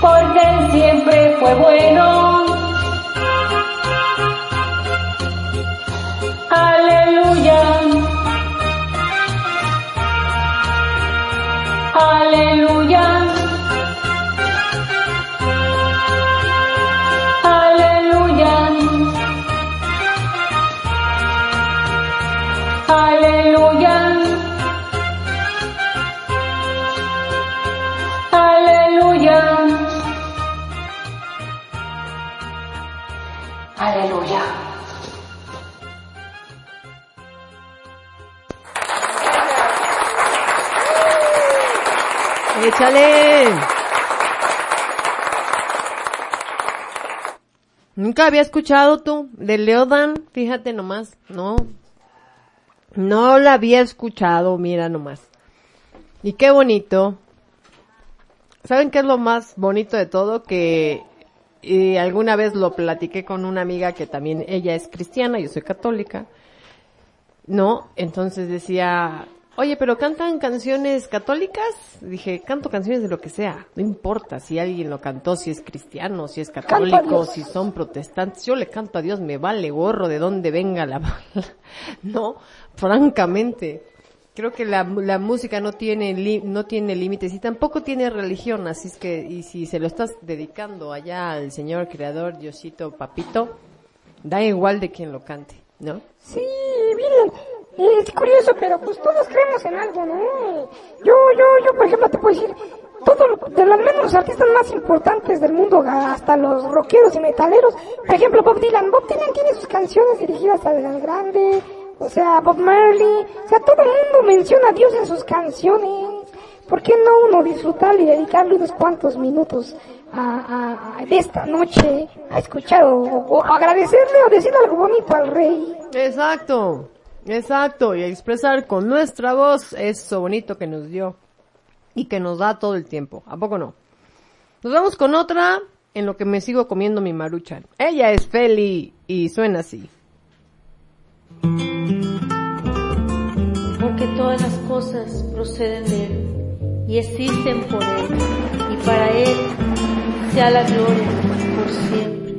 porque Él siempre fue bueno. ¡Échale! Nunca había escuchado tú de Leodan, fíjate nomás, no. No la había escuchado, mira nomás. Y qué bonito. ¿Saben qué es lo más bonito de todo? Que y alguna vez lo platiqué con una amiga que también ella es cristiana, yo soy católica. No, entonces decía, oye, pero cantan canciones católicas. Dije, canto canciones de lo que sea, no importa si alguien lo cantó, si es cristiano, si es católico, si son protestantes. Yo le canto a Dios, me vale gorro de dónde venga la No, francamente. Creo que la, la música no tiene li- no tiene límites y tampoco tiene religión, así es que y si se lo estás dedicando allá al Señor Creador, Diosito, Papito, da igual de quien lo cante, ¿no? Sí, miren, es curioso, pero pues todos creemos en algo, ¿no? Yo, yo, yo, por ejemplo, te puedo decir, todos, de los menos artistas más importantes del mundo, hasta los rockeros y metaleros, por ejemplo, Bob Dylan. Bob Dylan tiene sus canciones dirigidas al grande, o sea, Bob Marley, o sea, todo el mundo menciona a Dios en sus canciones. ¿Por qué no uno disfrutar y dedicarle unos cuantos minutos a, a- a- esta noche a escuchar o, o agradecerle o decirle algo bonito al rey? Exacto, exacto, y expresar con nuestra voz eso bonito que nos dio y que nos da todo el tiempo, ¿a poco no? Nos vamos con otra en lo que me sigo comiendo mi maruchan. Ella es Feli y suena así. porque todas las cosas proceden de Él y existen por Él, y para Él sea la gloria por siempre.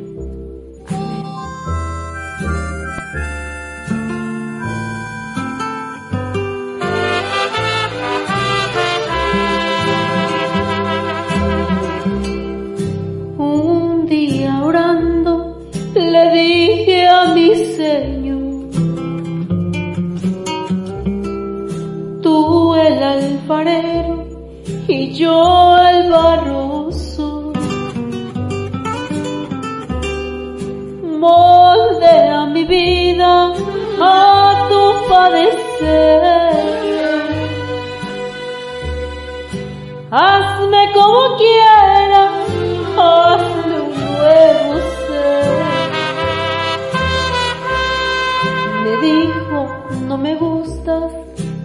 Alfarero y yo el barroso. Moldea mi vida a tu padecer. Hazme como quieras, hazme un nuevo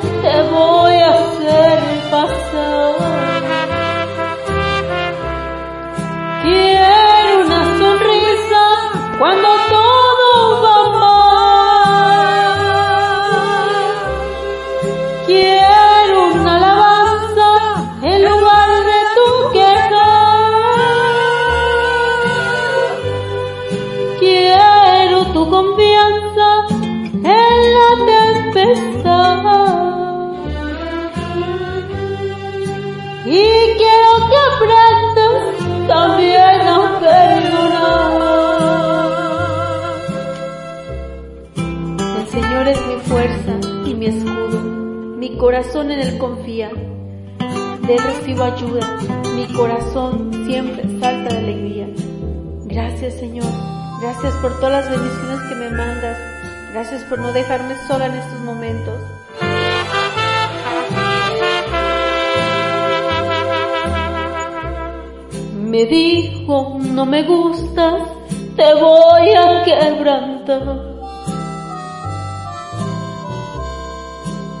te voy a hacer pasar. Quiero una sonrisa cuando corazón en Él confía. De Él recibo ayuda, mi corazón siempre salta de alegría. Gracias Señor, gracias por todas las bendiciones que me mandas, gracias por no dejarme sola en estos momentos. Me dijo, no me gustas, te voy a quebrantar.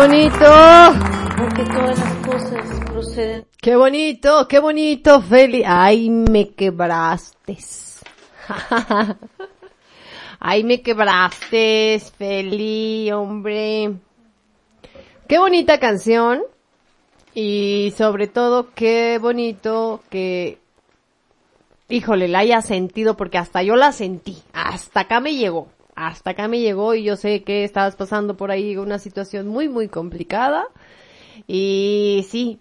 Bonito! Porque todas las cosas proceden ¡Qué bonito! ¡Qué bonito, Feli! ¡Ay, me quebraste! ¡Ay, me quebraste, Feli, hombre! ¡Qué bonita canción! Y sobre todo, qué bonito que, híjole, la haya sentido, porque hasta yo la sentí. Hasta acá me llegó. Hasta acá me llegó y yo sé que estabas pasando por ahí una situación muy, muy complicada. Y sí,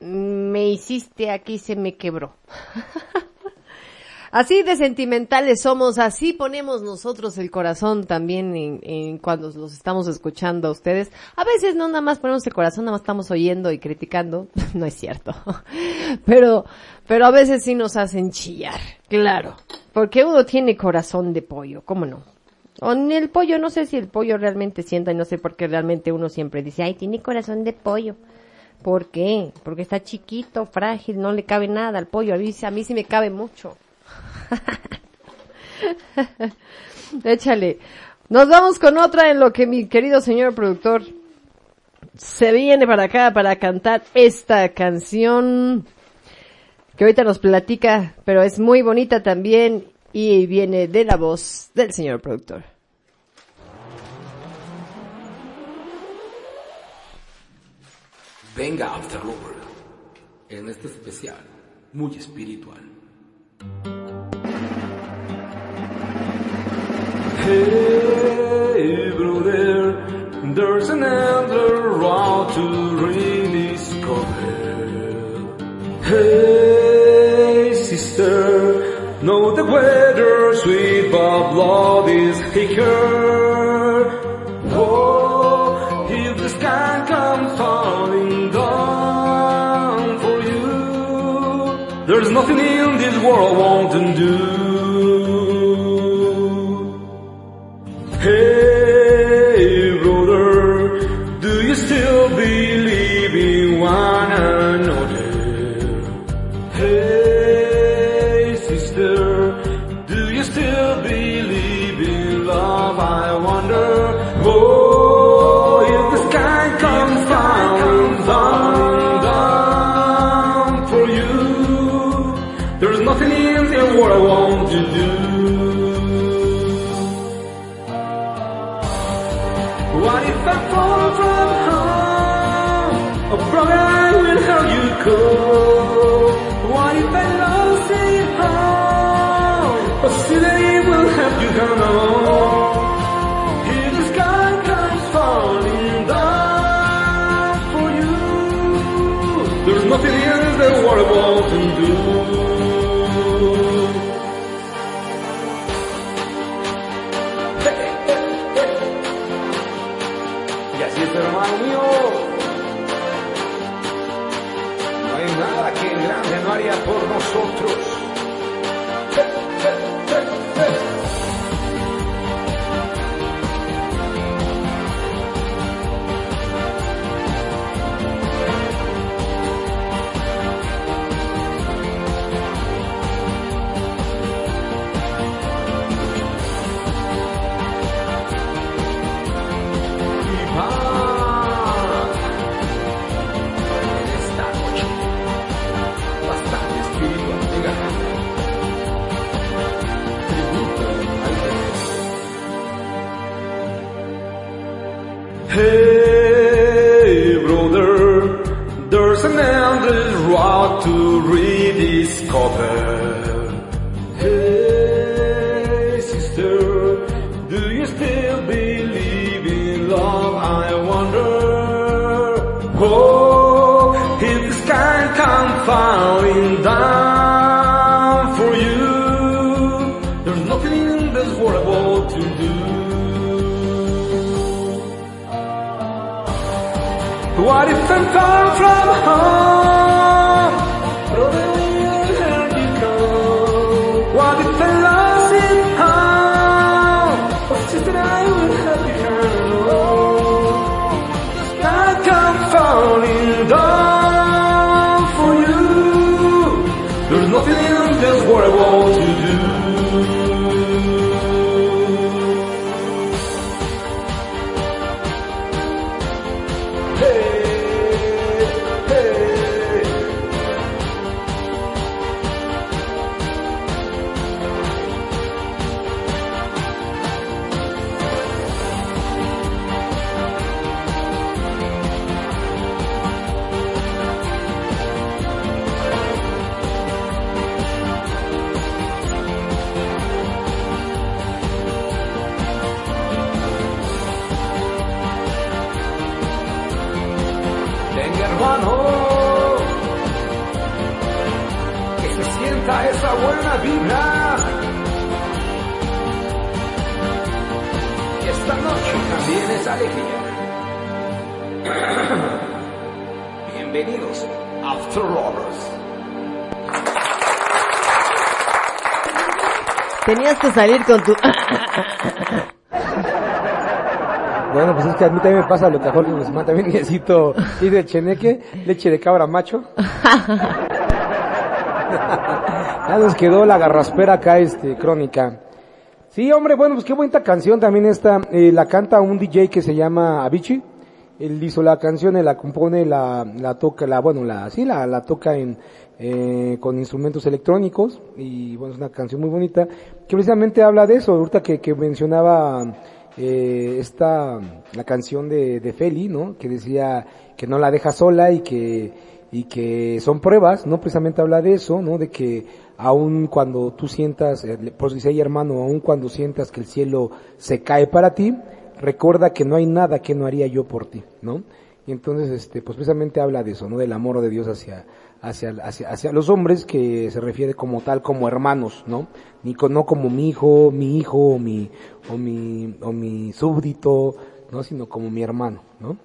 me hiciste aquí, se me quebró. así de sentimentales somos, así ponemos nosotros el corazón también cuando los estamos escuchando a ustedes. A veces no nada más ponemos el corazón, nada más estamos oyendo y criticando. no es cierto. pero, pero a veces sí nos hacen chillar, claro. Porque uno tiene corazón de pollo, ¿cómo no? O ni el pollo, no sé si el pollo realmente sienta y no sé por qué realmente uno siempre dice, ay, tiene corazón de pollo. ¿Por qué? Porque está chiquito, frágil, no le cabe nada al pollo. A mí, a mí sí me cabe mucho. Échale. Nos vamos con otra en lo que mi querido señor productor se viene para acá para cantar esta canción que ahorita nos platica, pero es muy bonita también y viene de la voz del señor productor. Venga After Lover, en este especial, muy espiritual. Hey brother, there's another route to rediscover. Hey sister, know the weather sweet but blood is thicker. Oh, if the sky comes falling down for you, there's nothing in this world I won't do. Salir con tu... Bueno, pues es que a mí también me pasa lo que a Jorge Guzmán también necesito ir de cheneque, leche de cabra macho. ya nos quedó la garraspera acá, este, crónica. Sí, hombre, bueno, pues qué bonita canción también esta, eh, la canta un DJ que se llama Avicii. Él hizo la canción, él la compone, la, la toca, la, bueno, la, sí, la, la toca en, eh, con instrumentos electrónicos y bueno, es una canción muy bonita precisamente habla de eso, ahorita que, que mencionaba eh, esta, la canción de, de Feli, ¿no? Que decía que no la deja sola y que, y que son pruebas, ¿no? Precisamente habla de eso, ¿no? De que aun cuando tú sientas, eh, por si hermano, aun cuando sientas que el cielo se cae para ti, recuerda que no hay nada que no haría yo por ti, ¿no? Y entonces, este, pues precisamente habla de eso, ¿no? Del amor de Dios hacia, hacia, hacia, hacia los hombres que se refiere como tal, como hermanos, ¿no? Ni co- no como mi hijo, mi hijo, o mi, o mi, o mi súbdito, ¿no? Sino como mi hermano, ¿no?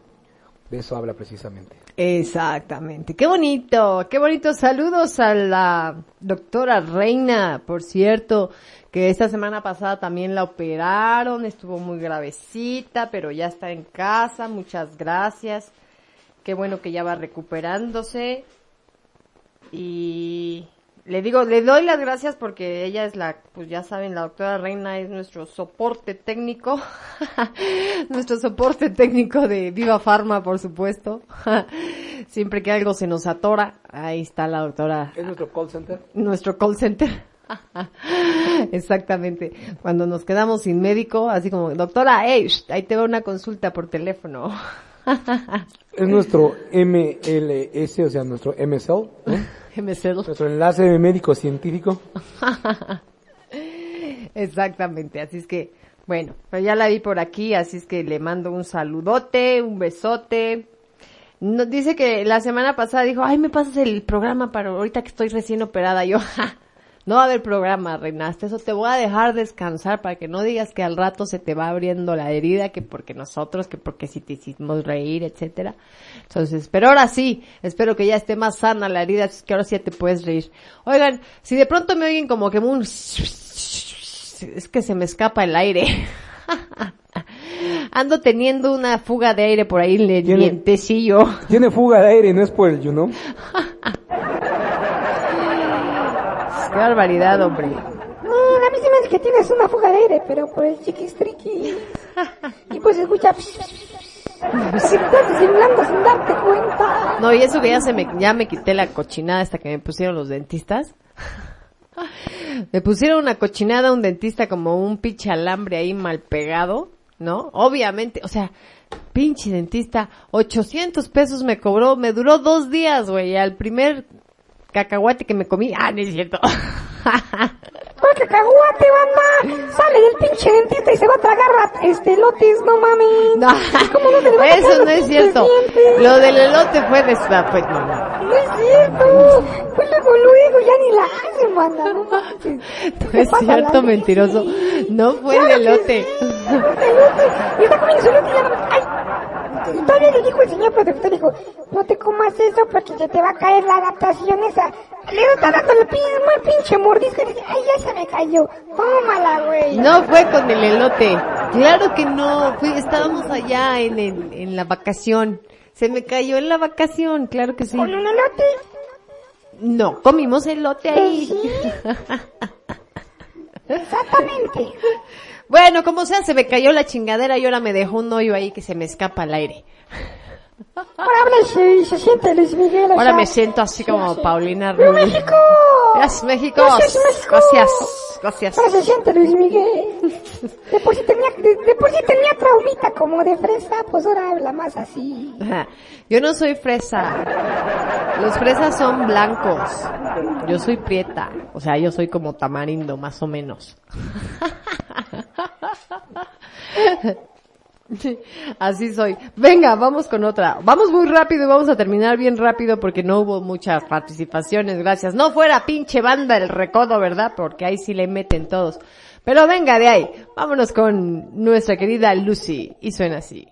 De eso habla precisamente. Exactamente. Qué bonito, qué bonito. Saludos a la doctora Reina, por cierto, que esta semana pasada también la operaron, estuvo muy gravecita, pero ya está en casa. Muchas gracias. Qué bueno que ya va recuperándose. Y le digo, le doy las gracias porque ella es la, pues ya saben, la doctora Reina es nuestro soporte técnico, nuestro soporte técnico de Viva Farma, por supuesto. Siempre que algo se nos atora, ahí está la doctora, ¿Es nuestro call center? nuestro call center. Exactamente. Cuando nos quedamos sin médico, así como, doctora, hey, ahí te va una consulta por teléfono. Es nuestro MLS, o sea, nuestro MSL, ¿no? MSL. nuestro enlace médico científico. Exactamente, así es que, bueno, pues ya la vi por aquí, así es que le mando un saludote, un besote. No, dice que la semana pasada dijo, ay, me pasas el programa para ahorita que estoy recién operada. Yo, "Ja, no va a haber programa, reina, hasta eso te voy a dejar descansar para que no digas que al rato se te va abriendo la herida, que porque nosotros, que porque si te hicimos reír, etcétera. Entonces, pero ahora sí, espero que ya esté más sana la herida, que ahora sí ya te puedes reír. Oigan, si de pronto me oyen como que un... Es que se me escapa el aire. Ando teniendo una fuga de aire por ahí en el Tiene- dientecillo. Tiene fuga de aire, no es por el you know. Qué barbaridad, hombre. Mm, a mí se me hace que tienes una fuga de aire, pero por el chiquistriqui. Y pues escucha... Si estás disimulando sin darte cuenta. No, y eso que ya se me, ya me quité la cochinada hasta que me pusieron los dentistas. Me pusieron una cochinada un dentista como un pinche alambre ahí mal pegado, ¿no? Obviamente, o sea, pinche dentista, 800 pesos me cobró, me duró dos días, güey, al primer cacahuate que me comí, ah, no es cierto. ¡Ay, cacahuate, banda! Sale del pinche dentista y se va a tragar este lotes, no mames. No, ¿Cómo no te va a eso no es cierto. dientes? Lo del elote fue de pues, no, no. Es cierto. Pues luego, luego ya ni la hacen, banda. No manches. No es cierto, mentiroso. No fue el elote. Y está comiendo su elote y ya no... ¡Ay! Y todavía le dijo el señor protector, dijo, no te comas eso porque se te va a caer la adaptación esa. Le está dando el mismo el pinche mordisco y dice, ay, ya se me cayó. Tómala, güey. No fue con el elote. Claro que no. Fui, estábamos allá en, el- en la vacación. Se me cayó en la vacación, claro que sí. ¿Con un elote? No, comimos elote ahí. Exactamente. Bueno, como sea, se me cayó la chingadera y ahora me dejó un hoyo ahí que se me escapa el aire. Ahora se, se siente Luis Miguel. Ahora me siento así como Paulina ¡Viva Rubio. México! Gracias, México. Gracias, México. Gracias, gracias. Se siente Luis Miguel. De por sí tenía, de, de por sí tenía traumita como de fresa, pues ahora habla más así. Yo no soy fresa. Los fresas son blancos. Yo soy prieta. O sea, yo soy como tamarindo, más o menos. Así soy. Venga, vamos con otra. Vamos muy rápido y vamos a terminar bien rápido porque no hubo muchas participaciones, gracias. No fuera pinche banda el recodo, ¿verdad? Porque ahí sí le meten todos. Pero venga de ahí. Vámonos con nuestra querida Lucy. Y suena así.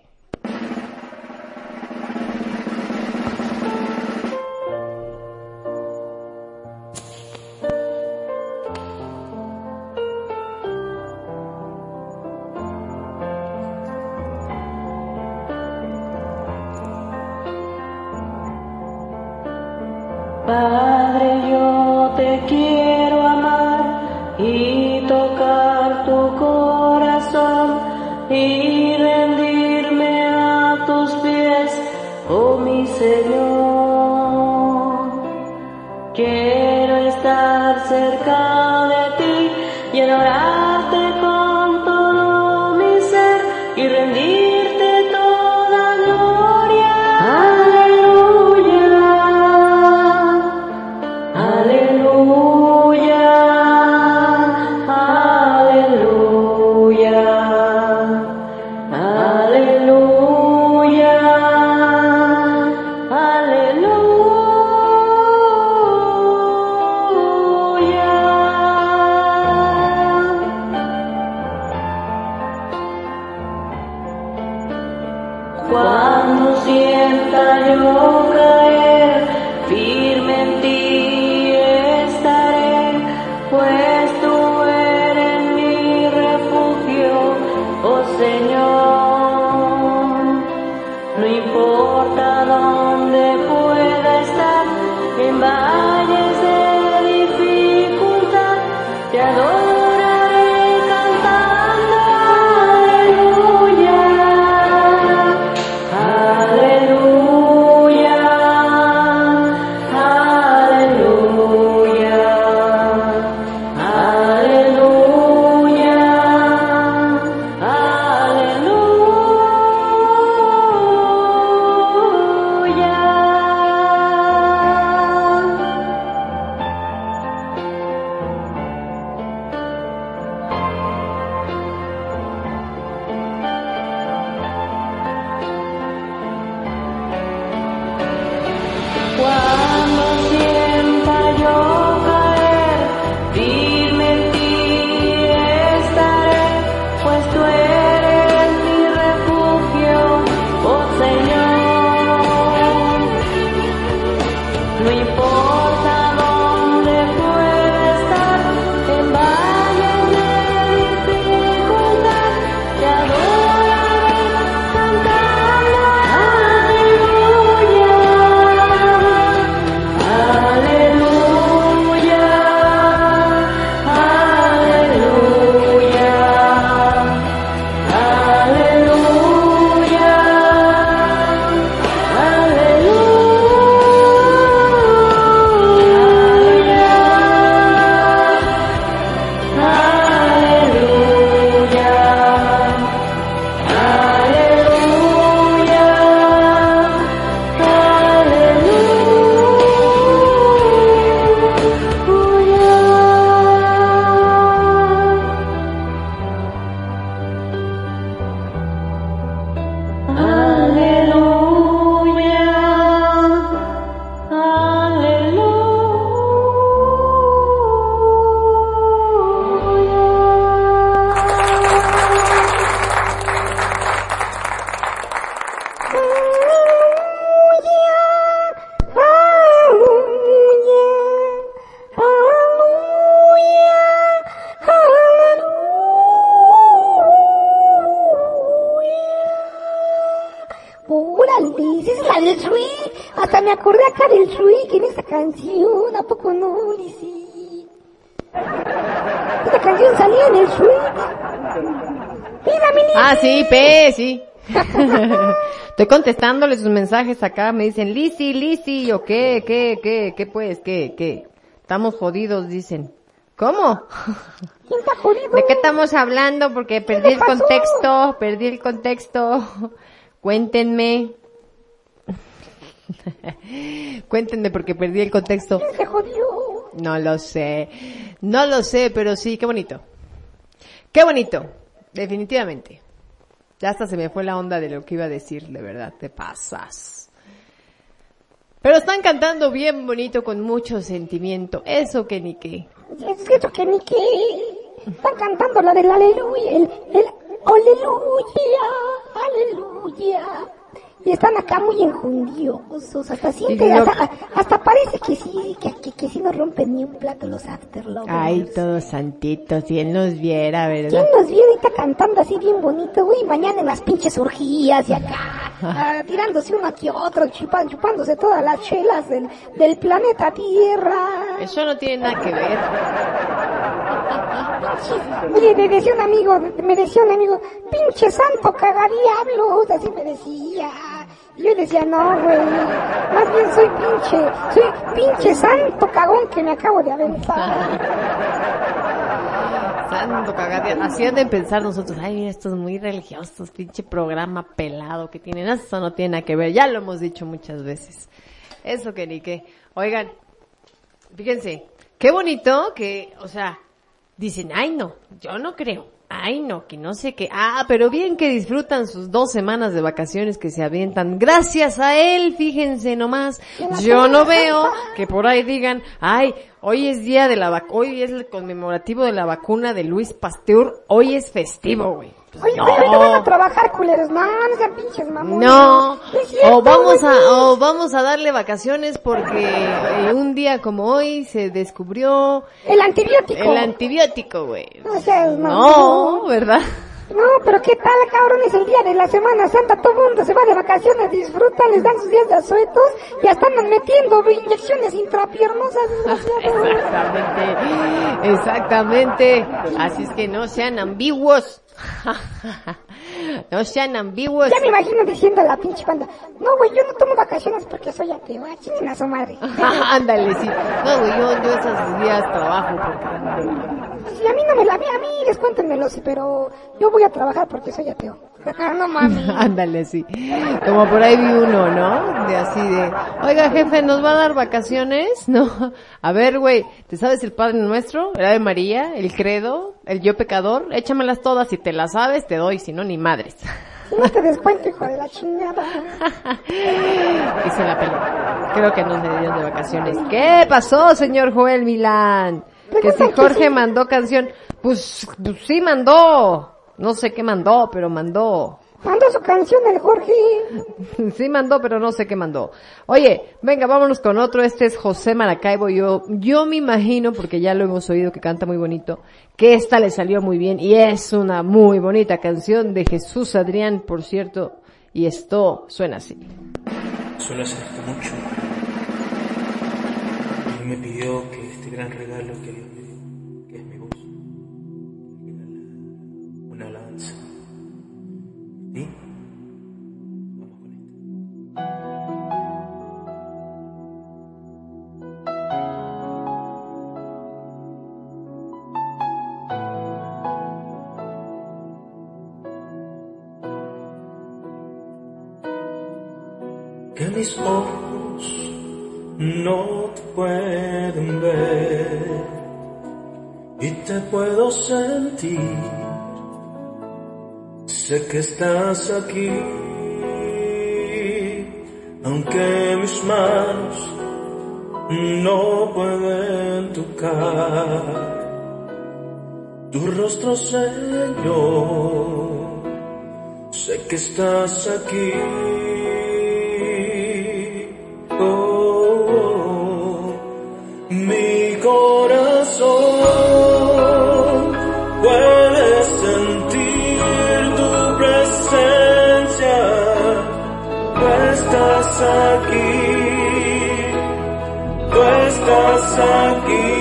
Contestándole sus mensajes acá, me dicen, Lisi, Lisi, o qué, qué, qué, qué pues, qué, qué. Estamos jodidos, dicen. ¿Cómo? ¿Quién está jodido? ¿De qué estamos hablando? Porque perdí el pasó? contexto, perdí el contexto. Cuéntenme. Cuéntenme porque perdí el contexto. ¿Quién se jodió? No lo sé. No lo sé, pero sí, qué bonito. Qué bonito. Definitivamente. Ya hasta se me fue la onda de lo que iba a decir, de verdad, te pasas. Pero están cantando bien bonito con mucho sentimiento. Eso que ni qué. Es cierto que ni que están cantando la del aleluya, el, el aleluya, aleluya. Y están acá muy enjundiosos, hasta siente, hasta, hasta parece que sí, que, que, que sí no rompen ni un plato los afterlovers. Ay, todos santitos, si él nos viera, ¿Quién ¿verdad? nos vio ahorita cantando así bien bonito, güey? Mañana en las pinches orgías y acá, ah, tirándose uno aquí otro, chupan- chupándose todas las chelas del, del planeta Tierra. Eso no tiene nada que ver. Oye, me decía un amigo, me decía un amigo, pinche santo cagadiablos, así me decía. Yo decía, no, güey, más bien soy pinche, soy pinche santo cagón que me acabo de aventar. Santo cagada. Así han de pensar nosotros. Ay, mira, estos muy religiosos, pinche programa pelado que tienen. Eso no tiene nada que ver. Ya lo hemos dicho muchas veces. Eso que ni qué. Oigan, fíjense, qué bonito que, o sea, dicen, ay no, yo no creo. Ay no, que no sé qué. Ah, pero bien que disfrutan sus dos semanas de vacaciones que se avientan. Gracias a él, fíjense nomás. Yo no veo que por ahí digan, ay, hoy es día de la vac hoy es el conmemorativo de la vacuna de Luis Pasteur, hoy es festivo, güey. Oye, no van a trabajar, culeros, no, no sean pinches mamones. No, cierto, o vamos güey. a, o vamos a darle vacaciones porque eh, un día como hoy se descubrió El antibiótico. el antibiótico, güey. No seas No, mamón. ¿verdad? No, pero qué tal, cabrón, es el día de la Semana Santa, todo el mundo se va de vacaciones, disfrutan, les dan sus días de asuetos, y hasta andan metiendo inyecciones intrapiernosas. Exactamente, exactamente. Así es que no sean ambiguos. No sean ambiguos. Ya me imagino diciendo a la pinche banda, no, güey, yo no tomo vacaciones porque soy ateo, ah, chinguen a su madre. Ándale, sí. No, güey, yo, yo esos días trabajo porque... Si a mí no me la ve a mí, descuéntenmelo, sí, pero yo voy a trabajar porque soy ateo. no mames. Ándale, sí. Como por ahí vi uno, ¿no? De así de, oiga jefe, ¿nos va a dar vacaciones? No. A ver, güey, ¿te sabes el Padre Nuestro? El Ave María, el Credo, el Yo Pecador? Échamelas todas, si te las sabes, te doy, si no, ni madres. No te descuento, hijo de la chingada. Y se la peló. Creo que no se dieron de vacaciones. ¿Qué pasó, señor Joel Milán? Que si Jorge mandó canción, pues, pues sí mandó. No sé qué mandó, pero mandó. Mandó su canción el Jorge. Sí mandó, pero no sé qué mandó. Oye, venga, vámonos con otro. Este es José Maracaibo. Yo, yo me imagino, porque ya lo hemos oído que canta muy bonito, que esta le salió muy bien y es una muy bonita canción de Jesús Adrián, por cierto. Y esto suena así. Suele hacerte mucho. Y me pidió que este gran regalo que mis ojos no pueden ver y te puedo sentir. Sé que estás aquí, aunque mis manos no pueden tocar tu rostro, Señor. Sé que estás aquí. Oh, mi corazón puede sentir tu presencia, tú estás aquí, tú estás aquí.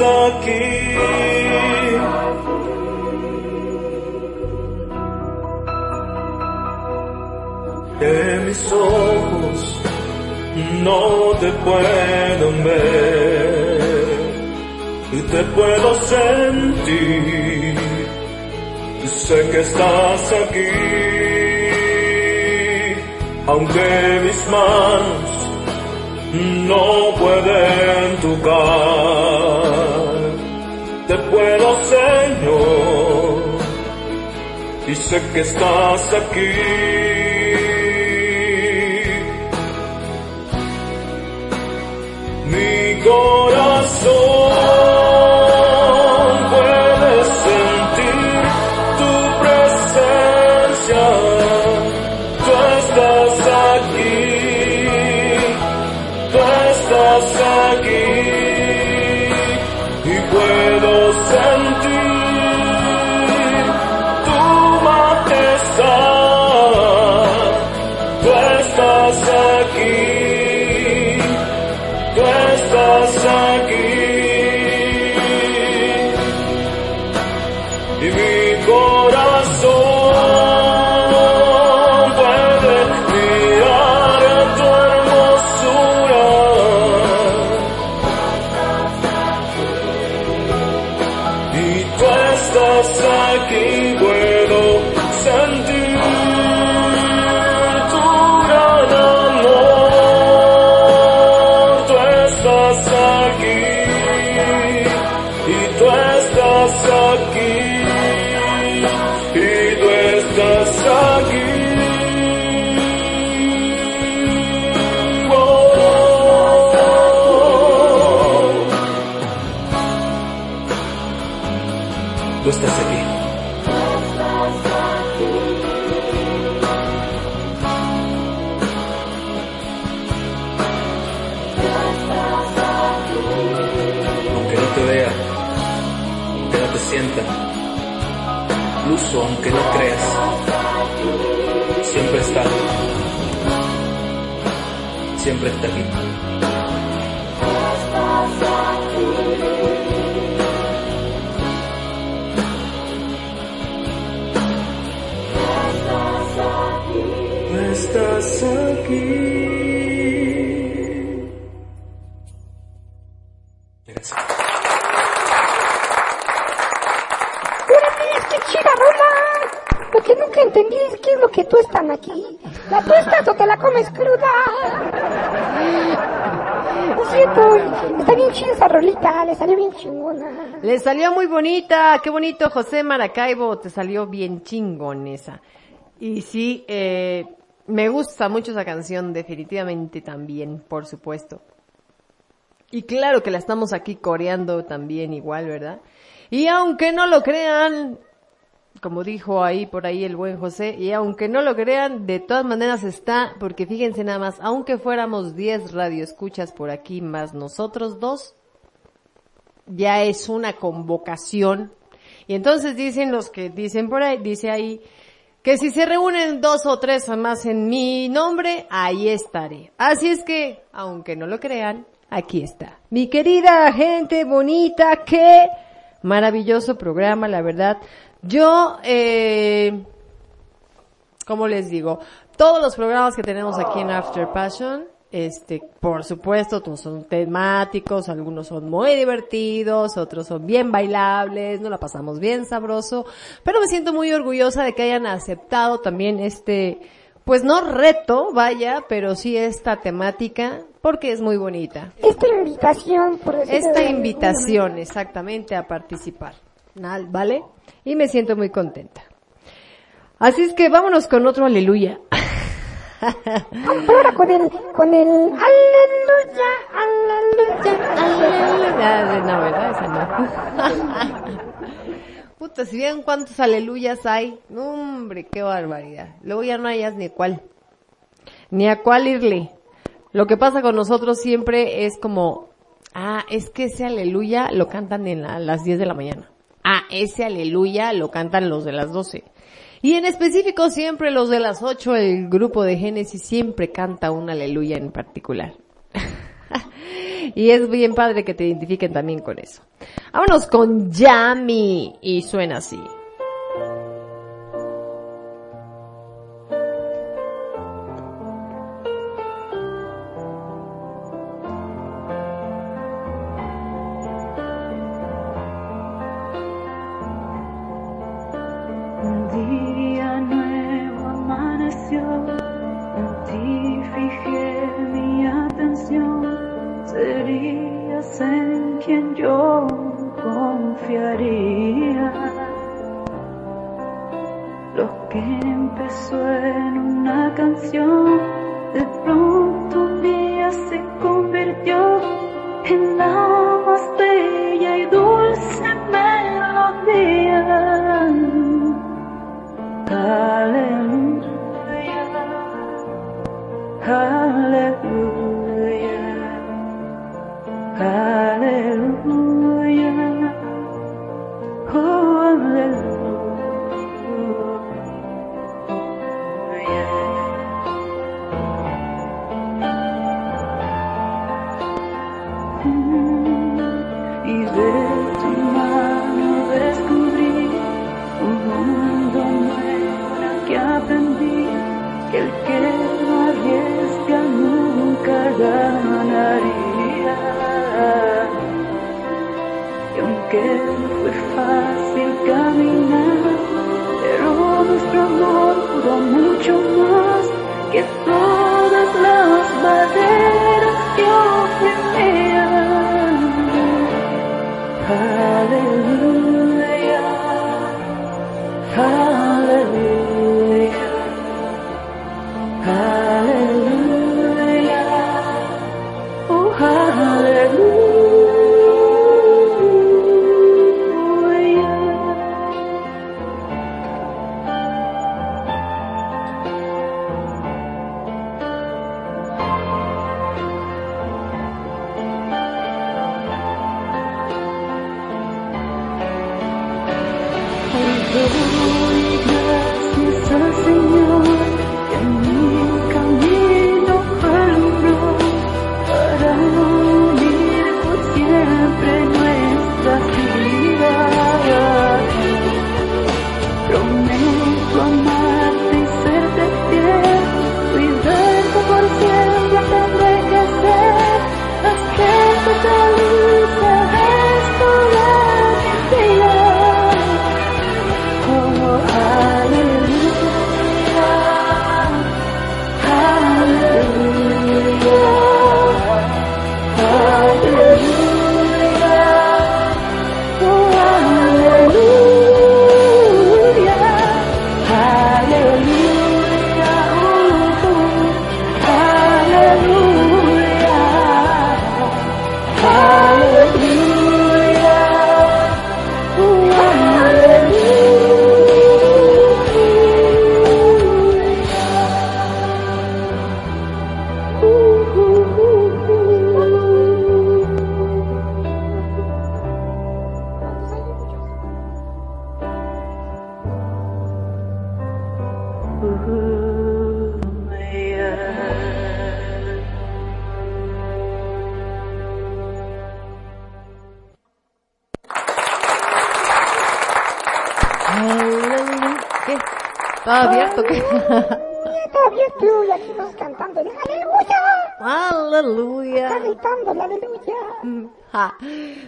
Aquí. Que mis ojos no te pueden ver y te puedo sentir. Sé que estás aquí, aunque mis manos no pueden tocar. Te puedo, Señor, y sé que estás aquí. Mi ¿La tuestas o te la comes cruda? Lo siento, está bien chida esa rolita, le salió bien chingona. Le salió muy bonita, qué bonito José Maracaibo, te salió bien chingón esa. Y sí, eh, me gusta mucho esa canción, definitivamente también, por supuesto. Y claro que la estamos aquí coreando también igual, ¿verdad? Y aunque no lo crean, como dijo ahí por ahí el buen José, y aunque no lo crean, de todas maneras está, porque fíjense nada más, aunque fuéramos 10 radioescuchas por aquí más nosotros dos, ya es una convocación. Y entonces dicen los que dicen por ahí, dice ahí, que si se reúnen dos o tres más en mi nombre, ahí estaré. Así es que, aunque no lo crean, aquí está. Mi querida gente bonita, qué maravilloso programa, la verdad. Yo, eh, ¿cómo les digo? Todos los programas que tenemos aquí en After Passion, este, por supuesto, todos son temáticos, algunos son muy divertidos, otros son bien bailables, nos la pasamos bien sabroso, pero me siento muy orgullosa de que hayan aceptado también este pues no reto, vaya, pero sí esta temática, porque es muy bonita. Esta invitación, por Esta invitación, exactamente, a participar. ¿Vale? Y me siento muy contenta. Así es que vámonos con otro aleluya. Ahora con el, con el aleluya, aleluya, aleluya. Ah, no, ¿verdad? Esa no. Puta, si vieran cuántos aleluyas hay. No, hombre, qué barbaridad. Luego ya no hayas ni cuál. Ni a cuál irle. Lo que pasa con nosotros siempre es como, ah, es que ese aleluya lo cantan en la- a las 10 de la mañana. Ah, ese aleluya lo cantan los de las 12. Y en específico siempre los de las 8, el grupo de Génesis siempre canta un aleluya en particular. y es bien padre que te identifiquen también con eso. Vámonos con Yami y suena así.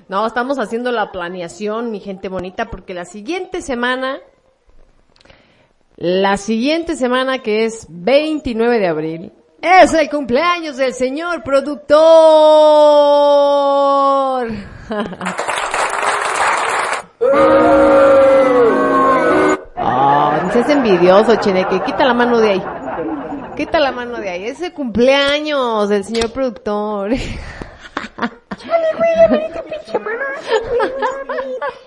No, estamos haciendo la planeación, mi gente bonita, porque la siguiente semana La siguiente semana, que es 29 de abril, es el cumpleaños del señor productor. Oh, no seas envidioso, Cheneque. Quita la mano de ahí. Quita la mano de ahí. Es el cumpleaños del señor productor. Chale, güey, ya veniste pinche mami.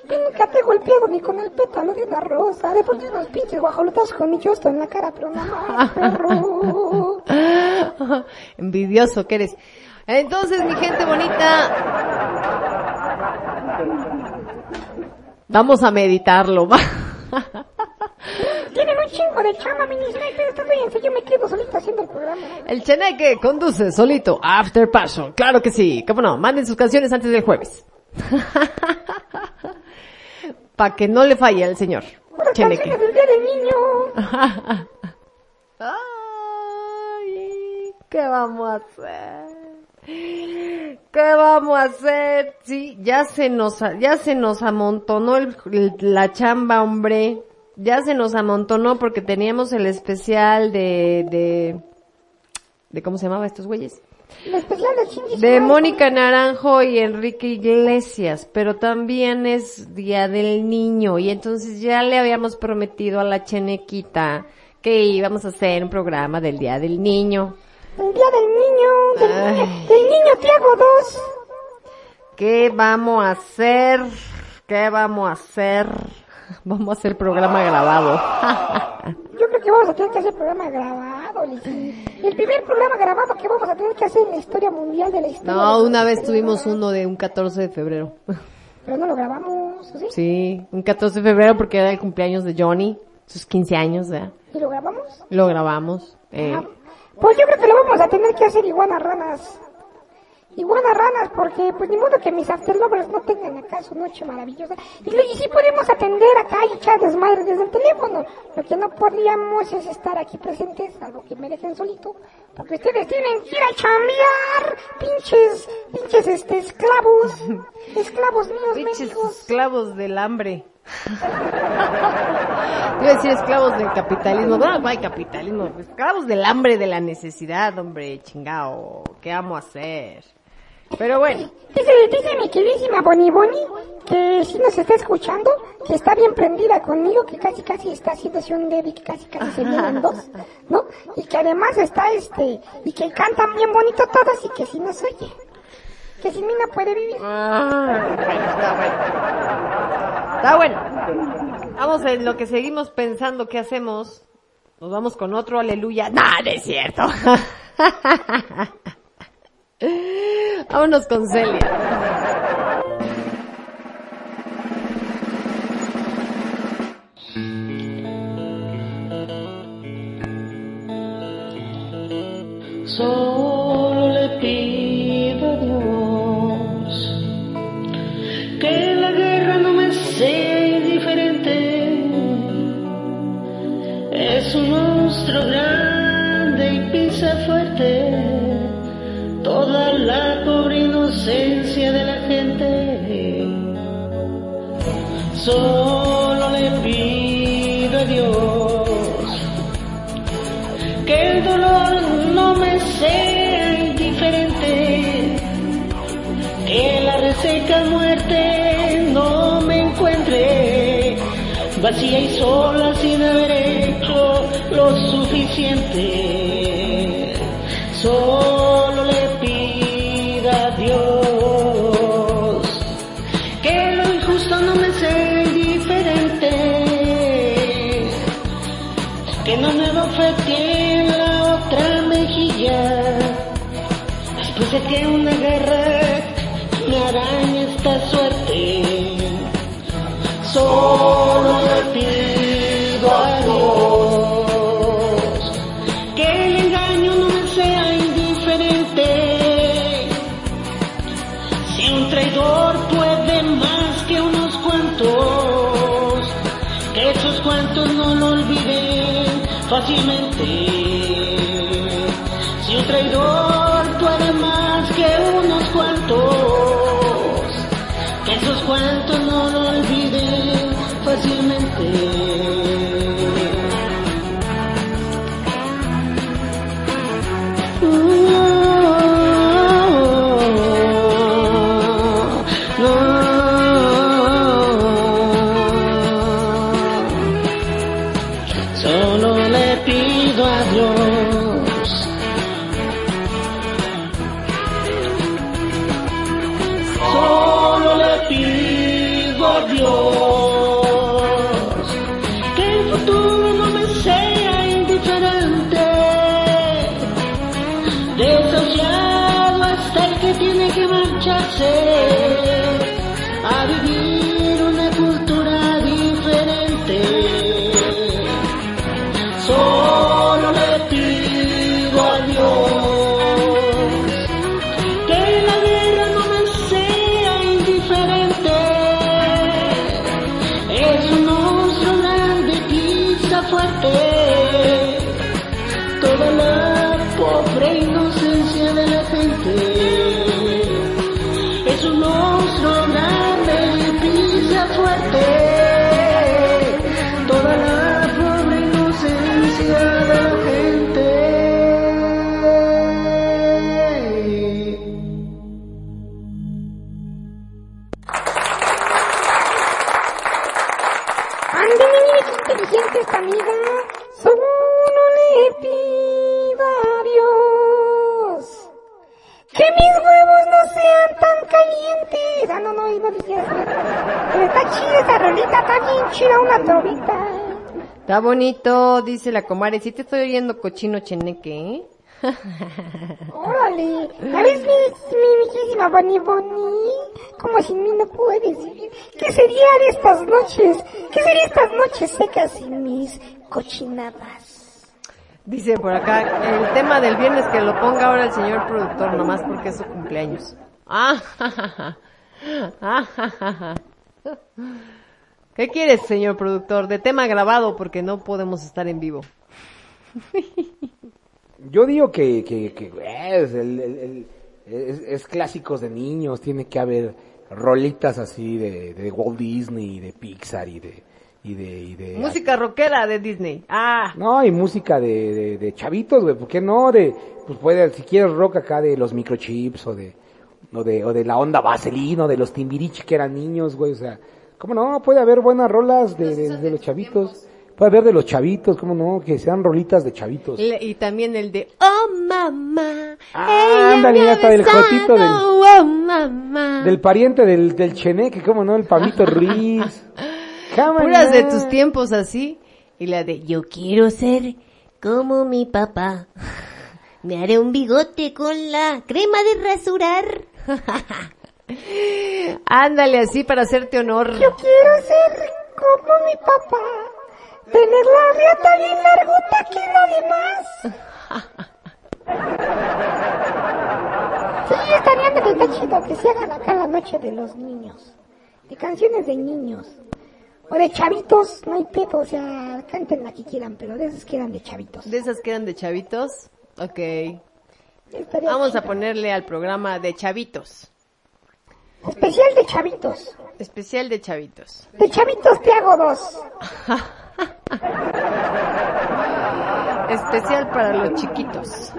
Yo nunca te he golpeado ni con el pétalo de una rosa. De poner unos pinches guajolotas con mi chosto en la cara, pero no perro. Envidioso que eres. Entonces, mi gente bonita, vamos a meditarlo. Tienen un chingo de yo me quedo solita haciendo el programa. El Cheneque conduce solito After Passion. Claro que sí. ¿Cómo no? Manden sus canciones antes del jueves. Para que no le falle al señor. Cheneque. Canciones del día del niño. Ay, ¿qué vamos a hacer? ¿Qué vamos a hacer? Sí, ya se nos, ya se nos amontonó el- el- la chamba, hombre. Ya se nos amontonó porque teníamos el especial de, de, de ¿cómo se llamaba estos güeyes? El especial de. Mónica Naranjo y Enrique Iglesias, pero también es Día del Niño y entonces ya le habíamos prometido a la Chenequita que íbamos a hacer un programa del Día del Niño. El día del niño. Del, Ay. niño, del niño Tiago 2. ¿Qué vamos a hacer? ¿Qué vamos a hacer? Vamos a hacer programa grabado. Yo creo que vamos a tener que hacer programa grabado, Lizzy. El primer programa grabado que vamos a tener que hacer en la historia mundial de la historia. No, una vez tuvimos uno de un 14 de febrero. Pero no lo grabamos, ¿o ¿sí? Sí, un 14 de febrero porque era el cumpleaños de Johnny, sus 15 años, ¿verdad? ¿Y lo grabamos? Lo grabamos. eh. Ah, Pues yo creo que lo vamos a tener que hacer iguanas ranas. Iguanas ranas, porque pues ni modo que mis afterlovers no tengan acá su noche maravillosa. Y, y sí podemos atender acá y echar desmadre desde el teléfono. Lo que no podríamos es estar aquí presentes, algo que me dejen solito. Porque ustedes tienen que ir a chambear, pinches, pinches este, esclavos. Esclavos míos, Pinches médicos. esclavos del hambre. Te iba a decir esclavos del capitalismo. No, no hay capitalismo. Esclavos del hambre, de la necesidad, hombre, chingao. ¿Qué vamos a hacer? Pero bueno, Dice, dice mi queridísima Bonnie Bonnie que si nos está escuchando, que está bien prendida conmigo, que casi casi está haciéndose un Debbie, que casi casi se vienen dos, ¿no? Y que además está este, y que cantan bien bonito todos y que si nos oye, que sin mí no puede vivir. Ah, está bueno. Está bueno. Vamos en lo que seguimos pensando qué hacemos. Nos vamos con otro aleluya. Nah, no es cierto. Vámonos con Celia. Solo le pido a Dios que la guerra no me sea indiferente. Es un monstruo grande y pisa fuerte toda la pobre inocencia de la gente. Solo le pido a Dios que el dolor no me sea indiferente, que la reseca muerte no me encuentre vacía y sola sin haber hecho lo suficiente. Solo de que una guerra me arañe esta suerte solo le pido a Dios que el engaño no me sea indiferente si un traidor puede más que unos cuantos que esos cuantos no lo olviden fácilmente. Si un traidor Está bonito, dice la comare. Sí te estoy oyendo cochino cheneque, ¿eh? Órale, ¿sabes mi, mi bellísima Bonnie Bonnie? Como sin mí no puedes vivir. ¿Qué sería de estas noches? ¿Qué sería estas noches secas sin mis cochinadas? Dice por acá, el tema del viernes que lo ponga ahora el señor productor, nomás porque es su cumpleaños. Ah, ja, ja, ja. Ah, ja, ja, ja. ¿Qué quieres, señor productor? De tema grabado porque no podemos estar en vivo. Yo digo que, que, que es, el- el- el- es, es clásicos de niños, tiene que haber rolitas así de, de Walt Disney, de Pixar y de... Y de, y de Música rockera de Disney. Ah, No, y música de, de, de chavitos, güey, ¿por qué no? De, pues puede, si quieres rock acá de los microchips o de, o de, o de la onda vaselino, de los timbirichi que eran niños, güey, o sea, ¿cómo no? Puede haber buenas rolas de, de, de los chavitos. Puede haber de los chavitos, ¿cómo no? Que sean rolitas de chavitos. le- y también el de Oh mamá. Ah, ándale, hasta ha del jotito del- Oh mamá. Del pariente del, del cheneque, ¿cómo no? El Pablito Ruiz. Puras de tus tiempos así. Y la de Yo quiero ser como mi papá. Me haré un bigote con la crema de rasurar. Ándale así para hacerte honor. Yo quiero ser como mi papá. Tener la riata bien largota que nadie más. Sí, estaría de está chido que se hagan acá la noche de los niños. De canciones de niños. O de chavitos, no hay pedo, o sea, canten la que quieran, pero de esas que eran de chavitos. De esas que eran de chavitos. Ok. Estaría Vamos a ponerle al programa de chavitos. Especial de chavitos. Especial de chavitos. De chavitos te hago dos. Especial para los chiquitos.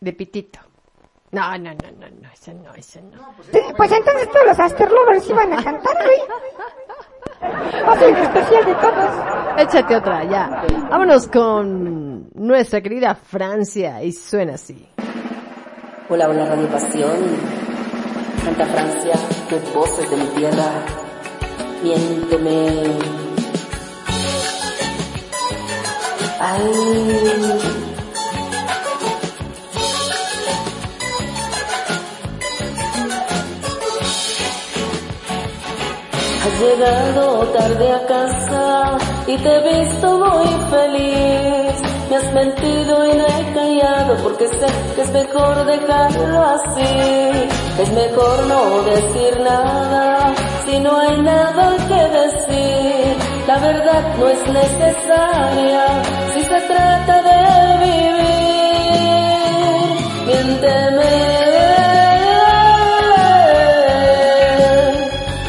De pitito. No, no, no, no, no, eso no, eso no. Pues entonces todos los Aster Lovers iban a cantar, güey. Ser el especial de todos. Échate otra, ya. Vámonos con nuestra querida Francia y suena así. Hola, hola Radio Pasión. Santa Francia, tus voces de mi tierra. Miénteme. Ay. Has llegado tarde a casa y te he visto muy feliz. Has mentido y me he callado porque sé que es mejor dejarlo así. Es mejor no decir nada si no hay nada que decir. La verdad no es necesaria si se trata de vivir. Miénteme.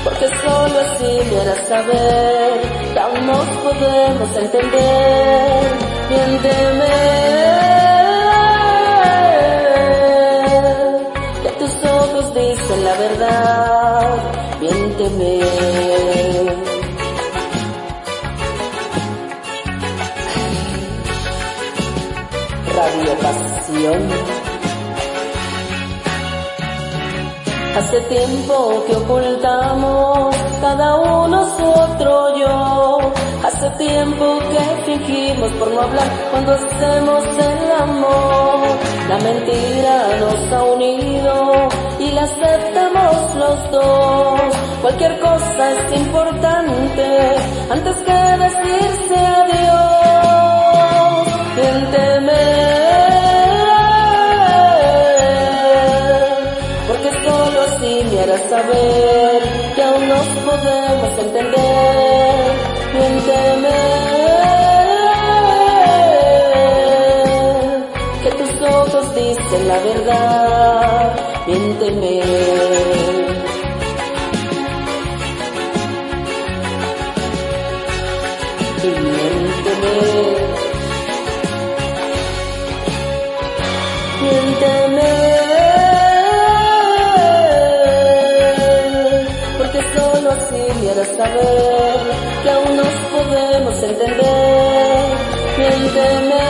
Porque solo así me harás saber que aún nos podemos entender miénteme. Que tus ojos dicen la verdad, miénteme. Radio Pasión. Hace tiempo que ocultamos cada uno su otro yo tiempo que fingimos por no hablar cuando hacemos el amor. La mentira nos ha unido y la aceptamos los dos. Cualquier cosa es importante antes que decirse adiós. Miénteme, porque solo así me harás saber que aún nos podemos entender. Miénteme, que tus ojos dicen la verdad. Miénteme. Miénteme,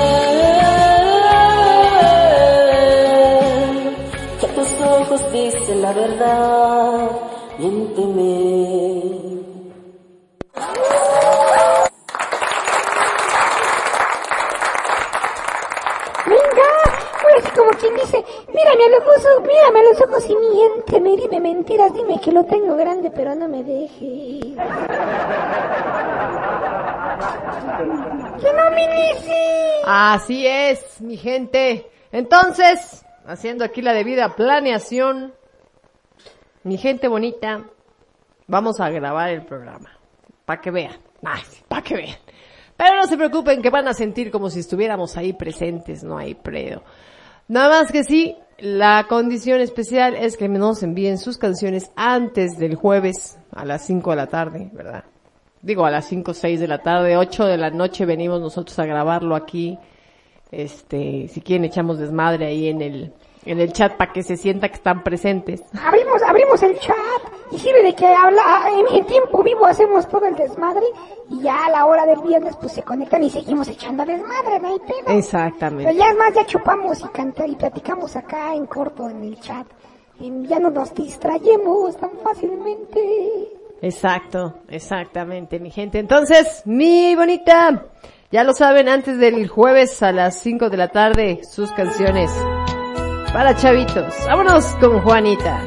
que tus ojos dicen la verdad. Miénteme. Pues mírame a los ojos, mírame a los ojos y miénteme, dime mentiras, dime que lo tengo grande, pero no me dejes. Así es, mi gente. Entonces, haciendo aquí la debida planeación, mi gente bonita, vamos a grabar el programa. Para que vean. para que vean. Pero no se preocupen que van a sentir como si estuviéramos ahí presentes, no hay predo. Nada más que sí, la condición especial es que nos envíen sus canciones antes del jueves a las 5 de la tarde, ¿verdad? Digo, a las 5 o 6 de la tarde, 8 de la noche venimos nosotros a grabarlo aquí. Este, si quieren echamos desmadre ahí en el, en el chat para que se sienta que están presentes. Abrimos, abrimos el chat y sirve de que habla, en, en tiempo vivo hacemos todo el desmadre y ya a la hora del viernes pues se conectan y seguimos echando desmadre, no hay pedo. Pero Exactamente. ya es más, ya chupamos y canta y platicamos acá en corto en el chat. Y ya no nos distrayemos tan fácilmente. Exacto, exactamente, mi gente. Entonces, mi bonita, ya lo saben, antes del jueves a las 5 de la tarde, sus canciones para chavitos. Vámonos con Juanita.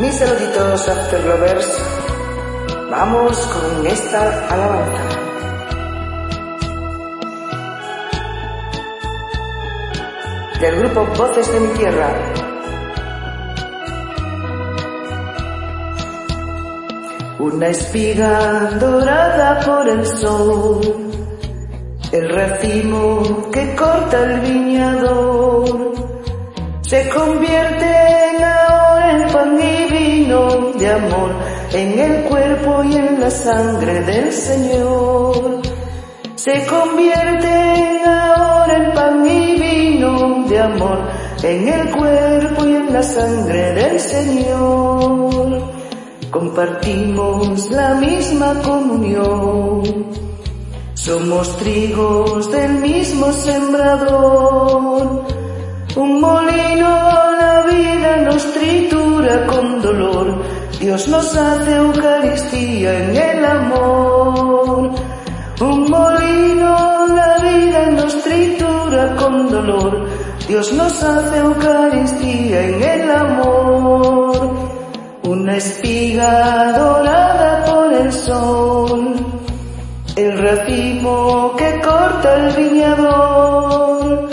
Mis saluditos Afterlovers, vamos con esta alabanza. Del grupo Voces de mi Tierra. Una espiga dorada por el sol, el racimo que corta el viñador, se convierte en ahora en pan y vino de amor, en el cuerpo y en la sangre del Señor. Se convierte ahora en pan y de amor, en el cuerpo y en la sangre del Señor. Compartimos la misma comunión, somos trigos del mismo sembrador. Un molino la vida nos tritura con dolor, Dios nos hace Eucaristía en el amor. Un molino la vida nos tritura con dolor, Dios nos hace Eucaristía en el amor. Una espiga dorada por el sol, el racimo que corta el viñador,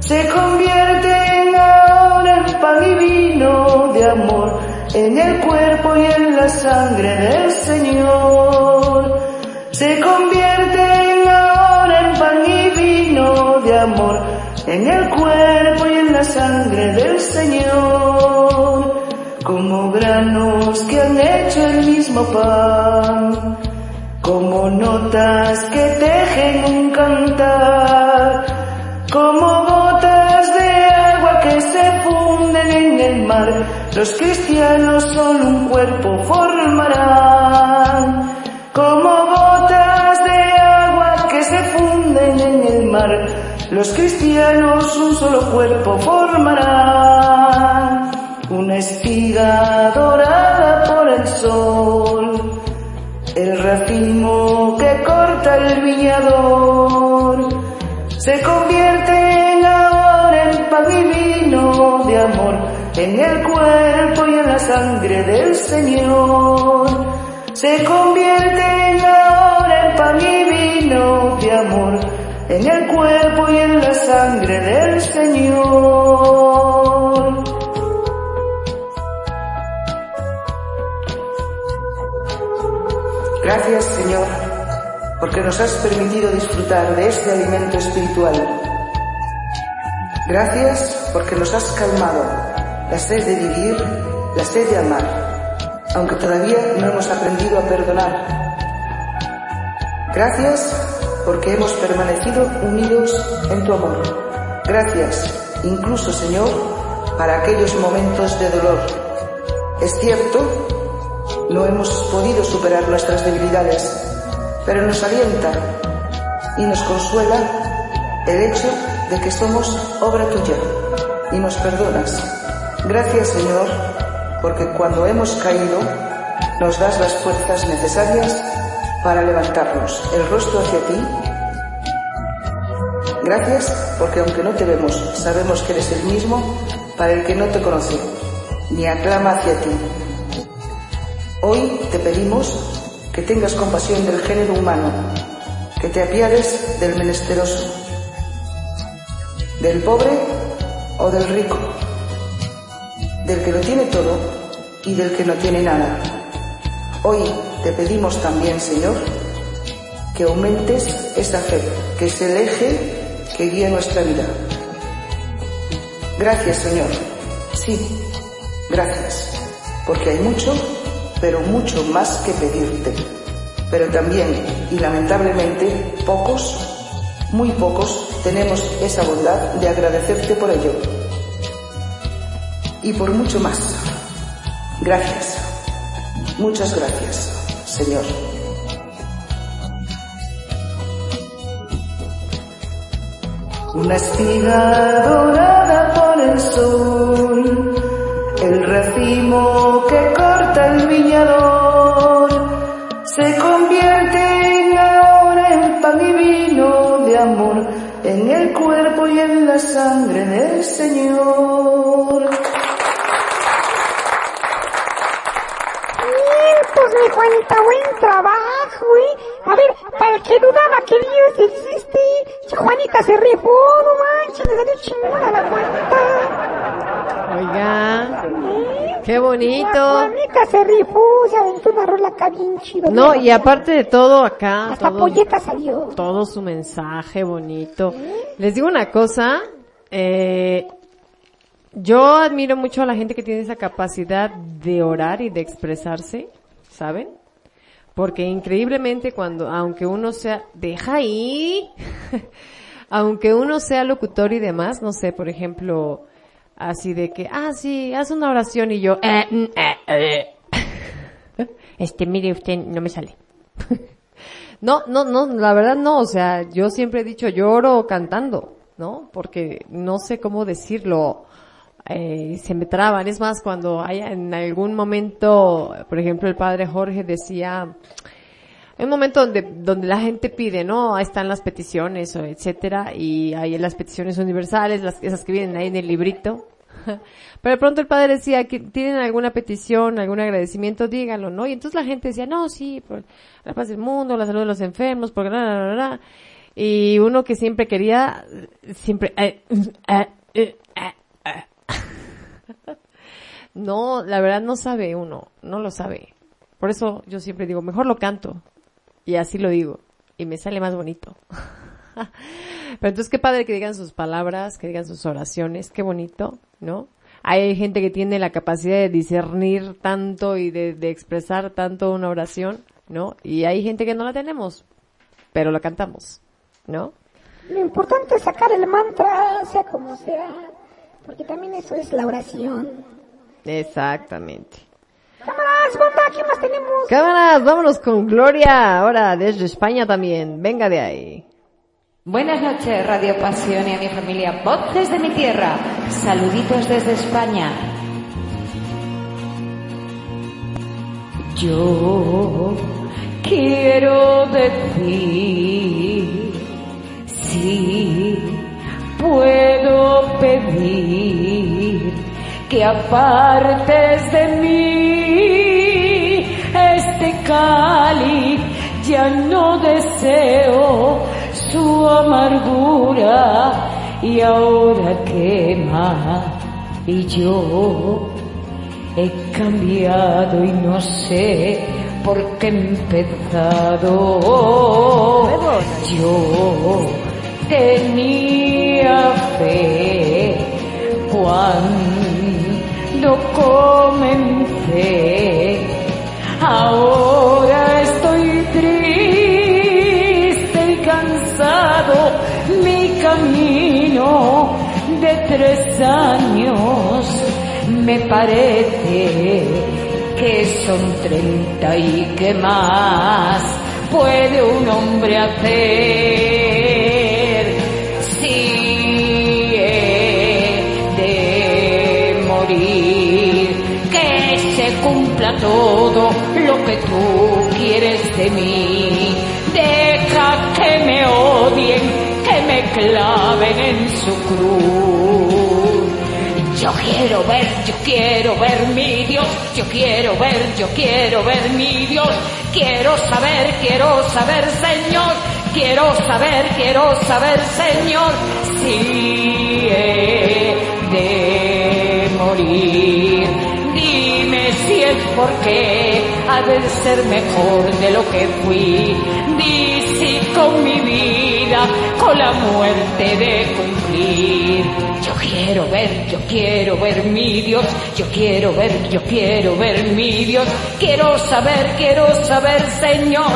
se convierte en ahora en pan y vino de amor, en el cuerpo y en la sangre del Señor. Se convierte en el cuerpo y en la sangre del Señor como granos que han hecho el mismo pan, como notas que tejen un cantar, como gotas de agua que se funden en el mar, los cristianos son un cuerpo formarán, como gotas de agua que se funden en el mar, los cristianos un solo cuerpo formarán. Una espiga dorada por el sol, el racimo que corta el viñador, se convierte en ahora en pan y vino de amor, en el cuerpo y en la sangre del Señor. Se convierte en ahora en pan y vino de amor, en el cuerpo y en la sangre del Señor. Gracias Señor, porque nos has permitido disfrutar de este alimento espiritual. Gracias porque nos has calmado la sed de vivir, la sed de amar, aunque todavía no hemos aprendido a perdonar. Gracias porque hemos permanecido unidos en tu amor. Gracias, incluso Señor, para aquellos momentos de dolor. Es cierto, no hemos podido superar nuestras debilidades, pero nos alienta y nos consuela el hecho de que somos obra tuya y nos perdonas. Gracias Señor, porque cuando hemos caído nos das las fuerzas necesarias para levantarnos el rostro hacia ti. Gracias porque aunque no te vemos, sabemos que eres el mismo para el que no te conoce, ni aclama hacia ti. Hoy te pedimos que tengas compasión del género humano, que te apiades del menesteroso, del pobre o del rico, del que lo tiene todo y del que no tiene nada. Hoy te pedimos también, Señor, que aumentes esta fe, que es el eje que guía nuestra vida. Gracias, Señor. Sí, gracias, porque hay mucho pero mucho más que pedirte. Pero también, y lamentablemente, pocos, muy pocos, tenemos esa bondad de agradecerte por ello. Y por mucho más. Gracias. Muchas gracias, Señor. Una espiga dorada por el sol, el racimo que corta el viñador, se convierte ahora en pan y vino de amor, en el cuerpo y en la sangre del Señor. Mi Juanita, buen trabajo, ¿eh? A ver, para el que dudaba que Dios existe, Juanita se rifó, no manches, le salió chingona la Juanita. Oiga, qué bonito. Juanita se rifó, se aventó una rola acá bien chido. No, y aparte de todo acá, Hasta todo, polleta salió. todo su mensaje bonito. Les digo una cosa, eh, yo admiro mucho a la gente que tiene esa capacidad de orar y de expresarse, ¿saben? Porque increíblemente cuando, aunque uno sea, deja ahí, aunque uno sea locutor y demás, no sé, por ejemplo, así de que, ah, sí, haz una oración y yo, eh, mm, eh, eh. este, mire usted, no me sale. No, no, no, la verdad no, o sea, yo siempre he dicho lloro cantando, ¿no? Porque no sé cómo decirlo, eh, se me traban. Es más, cuando hay en algún momento, por ejemplo, el padre Jorge decía, hay un momento donde, donde la gente pide, ¿no? Ahí están las peticiones, etcétera, y hay las peticiones universales, las, esas que vienen ahí en el librito. Pero de pronto el padre decía que tienen alguna petición, algún agradecimiento, díganlo, ¿no? Y entonces la gente decía, no, sí, por la paz del mundo, la salud de los enfermos, porque la, la, la, la. Y uno que siempre quería, siempre, eh, eh, eh. no, la verdad no sabe uno, no lo sabe. Por eso yo siempre digo, mejor lo canto. Y así lo digo. Y me sale más bonito. Pero entonces qué padre que digan sus palabras, que digan sus oraciones, qué bonito, ¿no? Hay gente que tiene la capacidad de discernir tanto y de, expresar tanto una oración, ¿no? Y hay gente que no la tenemos, pero la cantamos, ¿no? Lo importante es sacar el mantra, sea como sea, porque también eso es la oración. Exactamente. Cámaras, banda, ¿qué más tenemos? Cámaras, vámonos con Gloria, ahora desde España también. Venga de ahí. Buenas noches, Radio Pasión y a mi familia Voces de mi Tierra. Saluditos desde España. Yo quiero decir, sí, puedo pedir que apartes de mí este cáliz, ya no deseo su amargura. Y ahora quema y yo he cambiado y no sé por qué he empezado. Yo tenía fe cuando comencé. Ahora estoy triste y cansado. Mi camino de tres años me parece que son treinta y que más puede un hombre hacer todo lo que tú quieres de mí. Deja que me odien que me claven en su cruz. Yo quiero ver, yo quiero ver mi Dios, yo quiero ver, yo quiero ver mi Dios, quiero saber, quiero saber Señor, quiero saber, quiero saber Señor, si he de morir. Es porque ha de ser mejor de lo que fui. Di si con mi vida, con la muerte de cumplir. Yo quiero ver, yo quiero ver mi Dios, yo quiero ver, yo quiero ver mi Dios. Quiero saber, quiero saber Señor,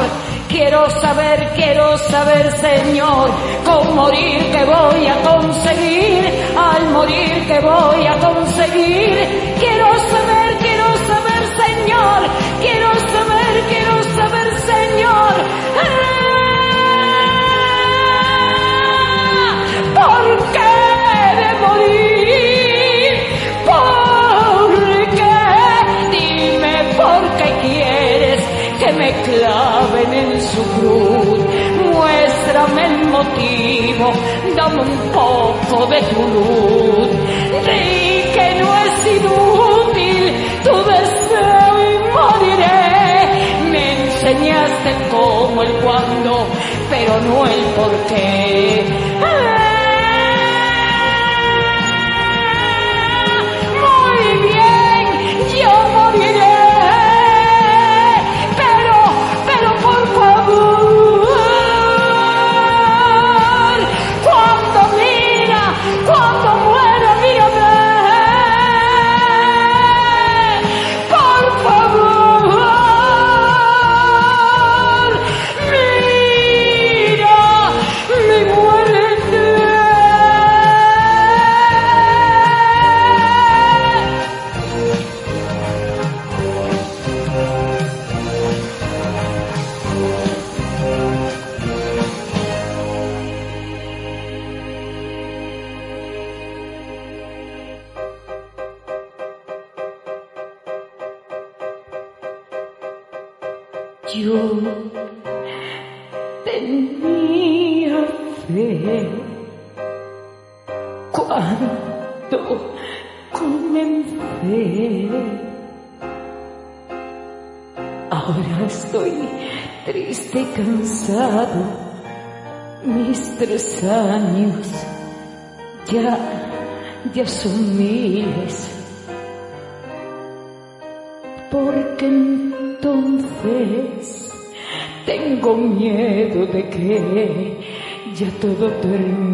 quiero saber, quiero saber Señor. Con morir que voy a conseguir, al morir que voy a conseguir. Quiero saber Quiero saber, quiero saber Señor. ¿Por qué de morir? ¿Por qué? Dime por qué quieres que me claven en su cruz. Muéstrame el motivo, dame un poco de tu luz. Enseñaste cómo el cuándo, pero no el por qué. Años ya, ya son miles. Porque entonces tengo miedo de que ya todo termine.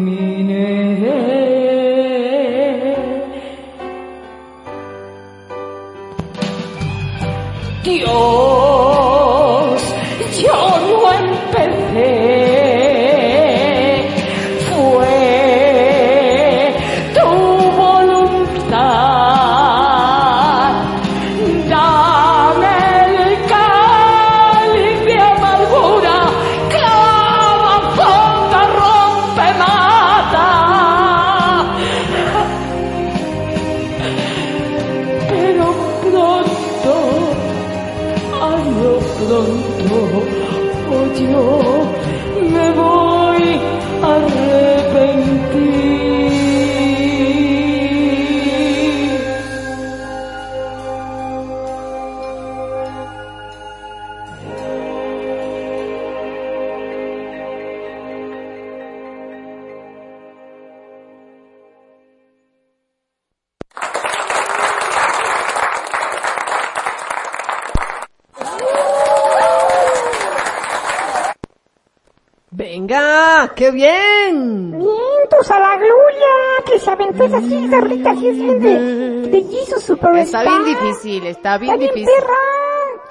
Qué bien. Mientos a la gloria, que se aventó esa esa rolita así es bien de, de Jesus Superstar. Está bien difícil, está bien Está bien difícil. perra.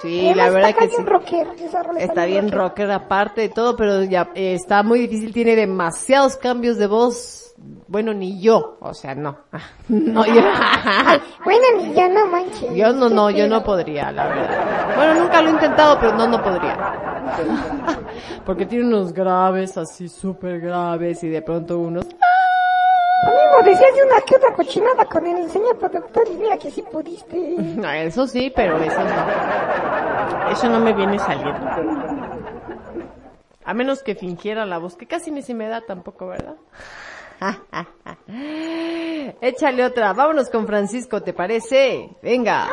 Sí, Además, la verdad está que bien sí. rocker, Está bien rocker aparte de todo, pero ya eh, está muy difícil, tiene demasiados cambios de voz. Bueno, ni yo, o sea, no. Ah, No, yo, Bueno, ni ya no manches. yo no, no, yo no podría, la verdad. Bueno, nunca lo he intentado, pero no, no podría. Porque tiene unos graves así, súper graves, y de pronto unos... Amigo, decías de una que otra cochinada con el señor productor y mira que sí pudiste. No, eso sí, pero eso no. Eso no me viene saliendo. A menos que fingiera la voz, que casi ni se me da tampoco, ¿verdad? Échale otra. Vámonos con Francisco, ¿te parece? Venga.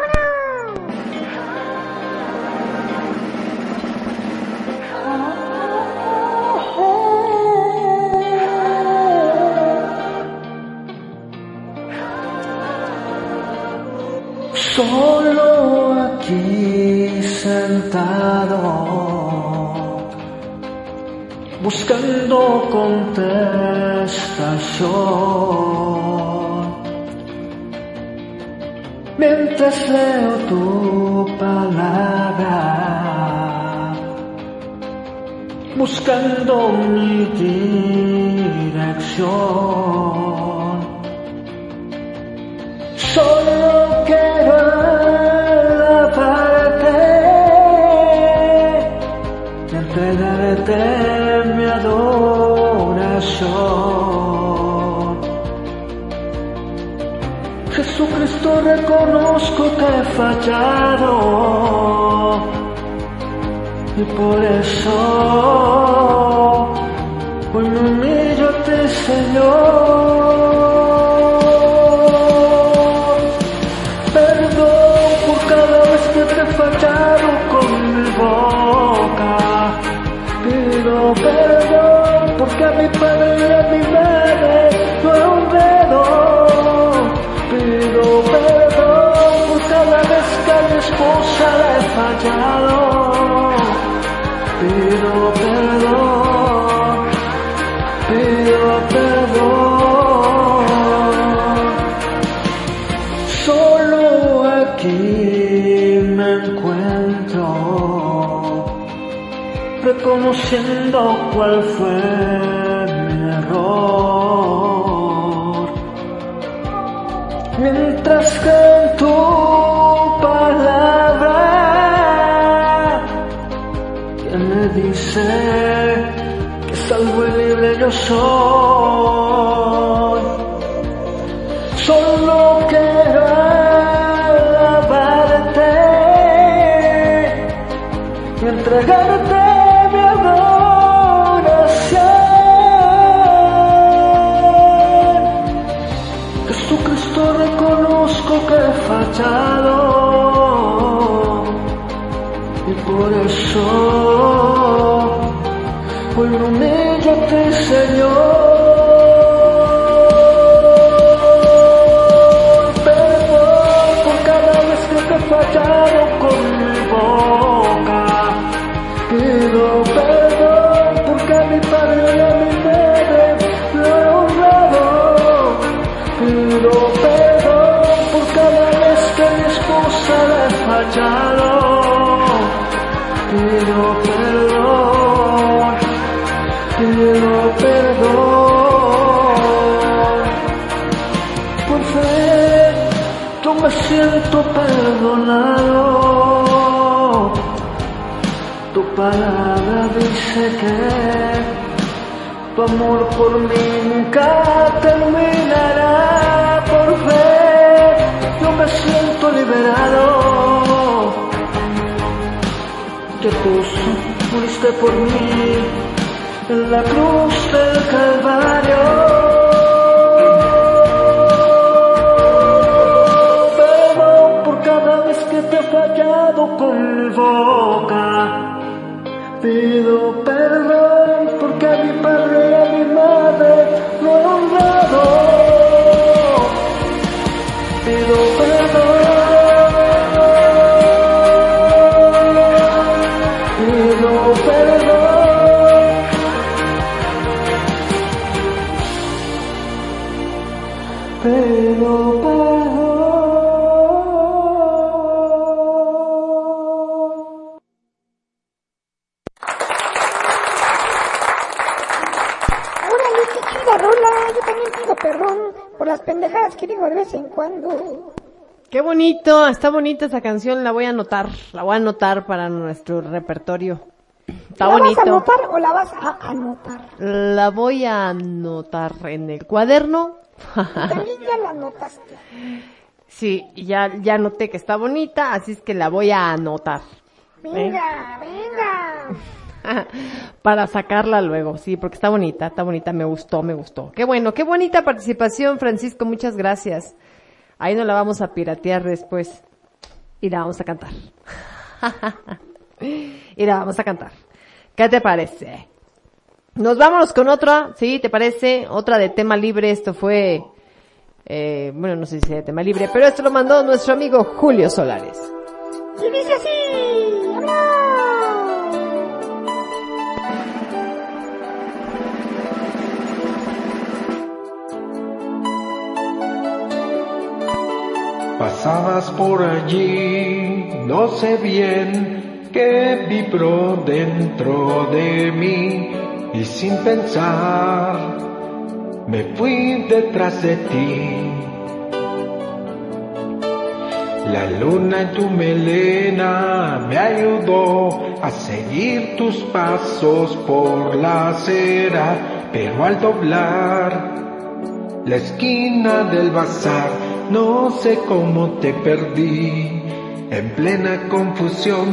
Solo aquí sentado, buscando contestación. Mientras leo tu palabra, buscando mi dirección. Solo quiero Jesucristo reconozco que he fallado y por eso hoy me humillo ante el Señor. Fallado. Pido perdón, pido perdón. Solo aquí me encuentro, reconociendo cuál fue y libre palabra dice que tu amor por mí nunca terminará. Por fe, yo me siento liberado. Que tú muriste por mí en la cruz del Calvario. Perdón por cada vez que te he fallado con mi boca. Pido está bonita esa canción, la voy a anotar, la voy a anotar para nuestro repertorio. Está ¿La bonito. vas a anotar o la vas a anotar? La voy a anotar en el cuaderno. También ya la anotaste. sí, ya, ya noté que está bonita, así es que la voy a anotar. Venga, venga. Para sacarla luego, sí, porque está bonita, está bonita, me gustó, me gustó. Qué bueno, qué bonita participación, Francisco, muchas gracias. Ahí no la vamos a piratear después. Y la vamos a cantar. y la vamos a cantar. ¿Qué te parece? Nos vamos con otra, ¿sí? ¿Te parece? Otra de tema libre, esto fue, eh, bueno, no sé si de tema libre, pero esto lo mandó nuestro amigo Julio Solares. Y dice así. ¡Vámonos! Pasabas por allí, no sé bien qué vibró dentro de mí y sin pensar me fui detrás de ti. La luna en tu melena me ayudó a seguir tus pasos por la acera, pero al doblar la esquina del bazar, no sé cómo te perdí. En plena confusión,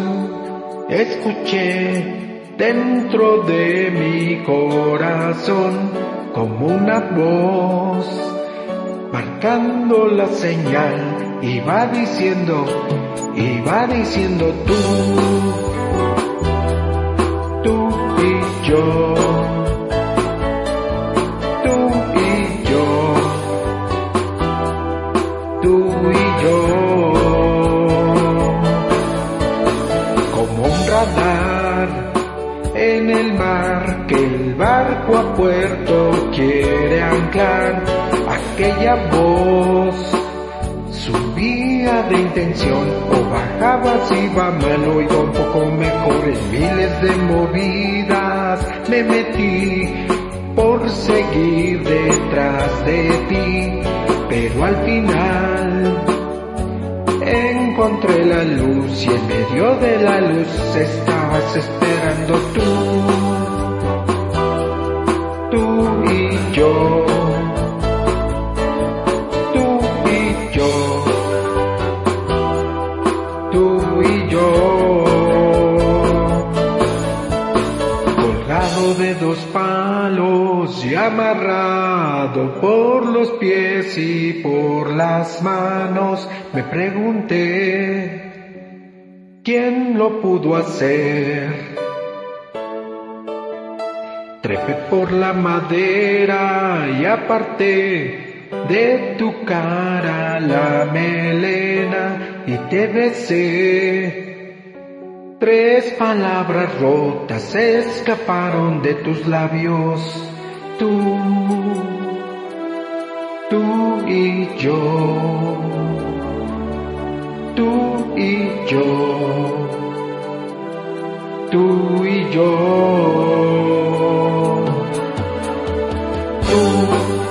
escuché dentro de mi corazón como una voz, marcando la señal, iba diciendo, iba diciendo tú, tú y yo. Barco a puerto quiere anclar, aquella voz. Subía de intención o bajaba si va mal o iba un poco mejor en miles de movidas. Me metí por seguir detrás de ti, pero al final encontré la luz y en medio de la luz estabas esperando tú, tú y yo, tú y yo, tú y yo. Colgado de dos palos y amarrado por los pies y por las manos, me pregunté, ¿quién lo pudo hacer? Trepé por la madera y aparté de tu cara la melena y te besé. Tres palabras rotas escaparon de tus labios, tú, tú y yo, tú y yo, tú y yo. Tú,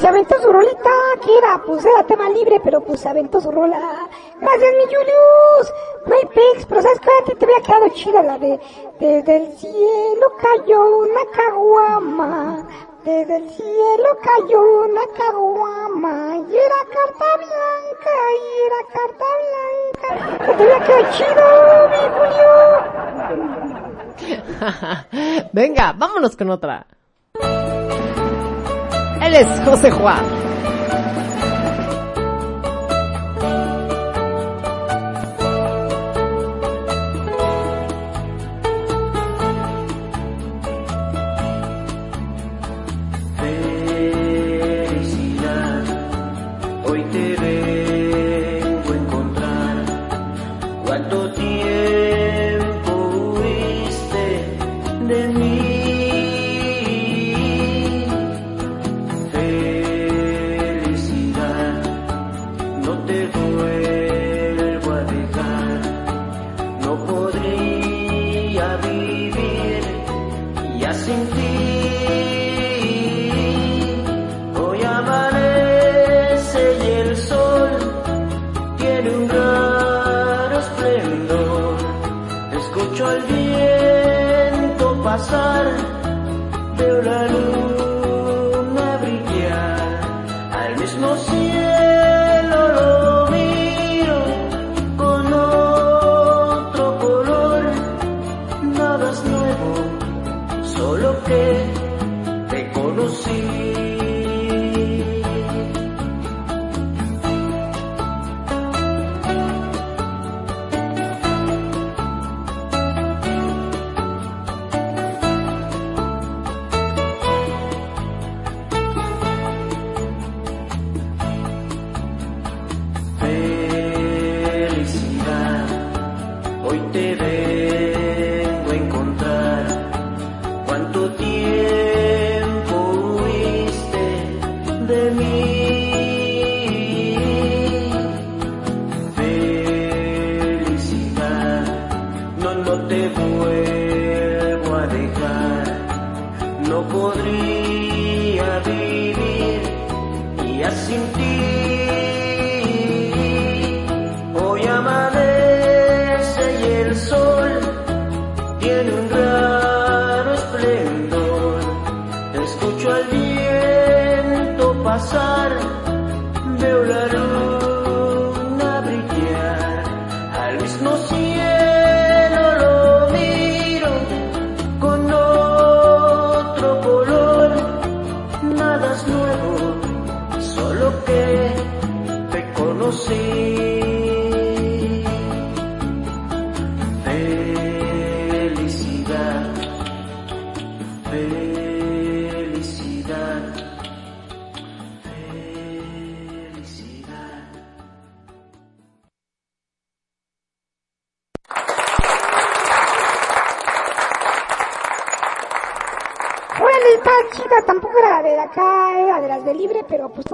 se aventó su rolita, que era, pues era tema libre, pero pues se aventó su rola. Gracias, mi Julius. No hay pex, pero sabes que te había quedado chida la de, desde el cielo cayó una caguama. Desde el cielo cayó una caguama. Y era carta blanca, y era carta blanca. Que te había quedado chido, mi Julio. Venga, vámonos con otra. Él es José Juan.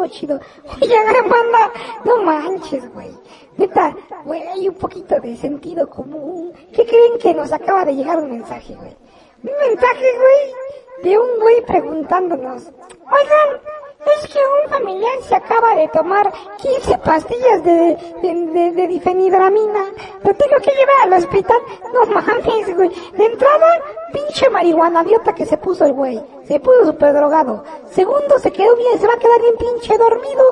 Chido. Oye, banda, no manches, güey. Neta, güey, hay un poquito de sentido común. ¿Qué creen que nos acaba de llegar un mensaje, güey? Un mensaje, güey, de un güey preguntándonos, oigan, es que un familiar se acaba de tomar 15 pastillas de, de, de, de difenidramina. Lo tengo que llevar al hospital. No mames, güey. De entrada, pinche marihuanadiota que se puso el güey. Se puso súper drogado. Segundo, se quedó bien, se va a quedar bien pinche dormido.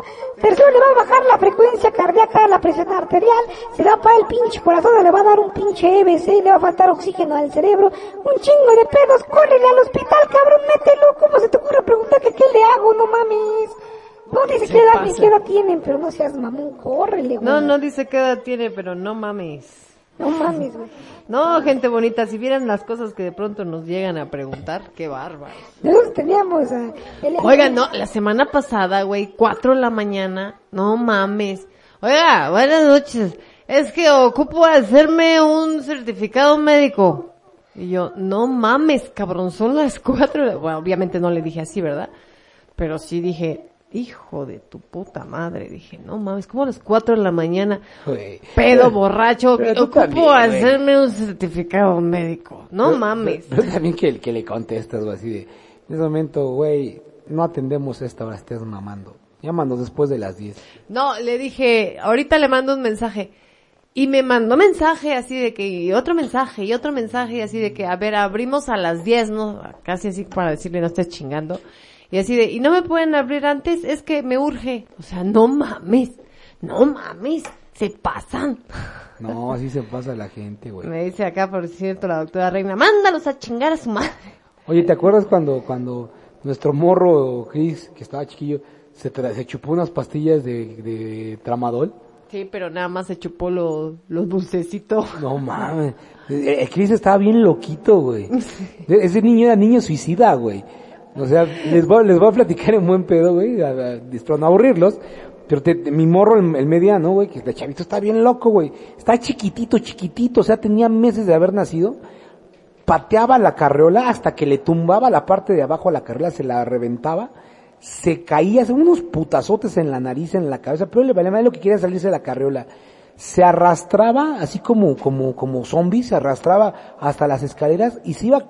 Tercero, le va a bajar la frecuencia cardíaca, la presión arterial. Se le va a parar el pinche corazón, le va a dar un pinche EBC, le va a faltar oxígeno al cerebro. Un chingo de pedos. Córrele al hospital, cabrón, mételo. ¿Cómo se te ocurre preguntar que qué le hago? No mames. No dice qué edad ni qué edad tienen, pero no seas mamón, córrele, güey. No, no dice qué edad tiene, pero no mames. No mames, güey. No, gente bonita, si vieran las cosas que de pronto nos llegan a preguntar, qué bárbaro. Nosotros teníamos a... el- Oigan, no, la semana pasada, güey, cuatro de la mañana, no mames. Oiga, buenas noches. Es que ocupo hacerme un certificado médico. Y yo, no mames, cabrón, son las cuatro. Bueno, obviamente no le dije así, ¿verdad? Pero sí dije, hijo de tu puta madre. Dije, no mames, como a las cuatro de la mañana, pedo, borracho, ocupo también, hacerme un certificado médico. No Pero- mames. Pero, pero también que, que le contestas, güey, así de, en ese momento, güey, no atendemos esta hora, estés mamando. Llámanos después de las 10. No, le dije, ahorita le mando un mensaje. Y me mandó mensaje así de que, y otro mensaje, y otro mensaje, y así de que, a ver, abrimos a las 10, ¿no? Casi así para decirle, no estés chingando. Y así de, y no me pueden abrir antes, es que me urge. O sea, no mames, no mames, se pasan. No, así se pasa la gente, güey. Me dice acá, por cierto, la doctora Reina, mándalos a chingar a su madre. Oye, ¿te acuerdas cuando, cuando nuestro morro Chris, que estaba chiquillo, se, tra- se chupó unas pastillas de, de tramadol? Sí, pero nada más se chupó lo- los dulcecitos. No mames. Eh, eh, Chris estaba bien loquito, güey. E- Ese niño era niño suicida, güey. O sea, les voy, les voy a platicar en buen pedo, güey, para no aburrirlos. Pero te- mi morro, el, el mediano, güey, que de chavito está bien loco, güey. Está chiquitito, chiquitito, o sea, tenía meses de haber nacido. Pateaba la carreola hasta que le tumbaba la parte de abajo a la carreola, se la reventaba. Se caía, hacía unos putazotes en la nariz, en la cabeza, pero le valía más lo que quería salirse de la carreola se arrastraba así como como como zombie, se arrastraba hasta las escaleras y se iba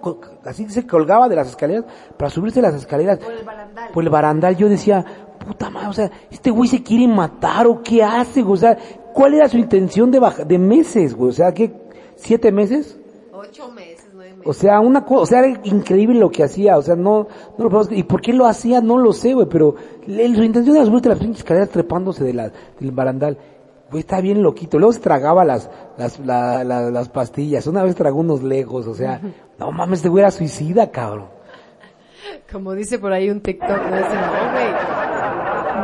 así se colgaba de las escaleras para subirse las escaleras por el barandal. Por el barandal yo decía, puta madre, o sea, este güey se quiere matar o qué hace, güey? o sea, ¿cuál era su intención de baja, de meses, güey? O sea, ¿qué siete meses? Ocho meses, nueve meses. O sea, una cosa, o sea, era increíble lo que hacía, o sea, no, no lo podemos, y por qué lo hacía, no lo sé, güey, pero le- su intención era subirte las pinches escaleras trepándose de la, del barandal. Güey, está bien loquito. Luego se tragaba las, las, la- la- las pastillas. Una vez tragó unos legos, o sea, no mames, este güey era suicida, cabrón. Como dice por ahí un TikTok, no dice, no, güey.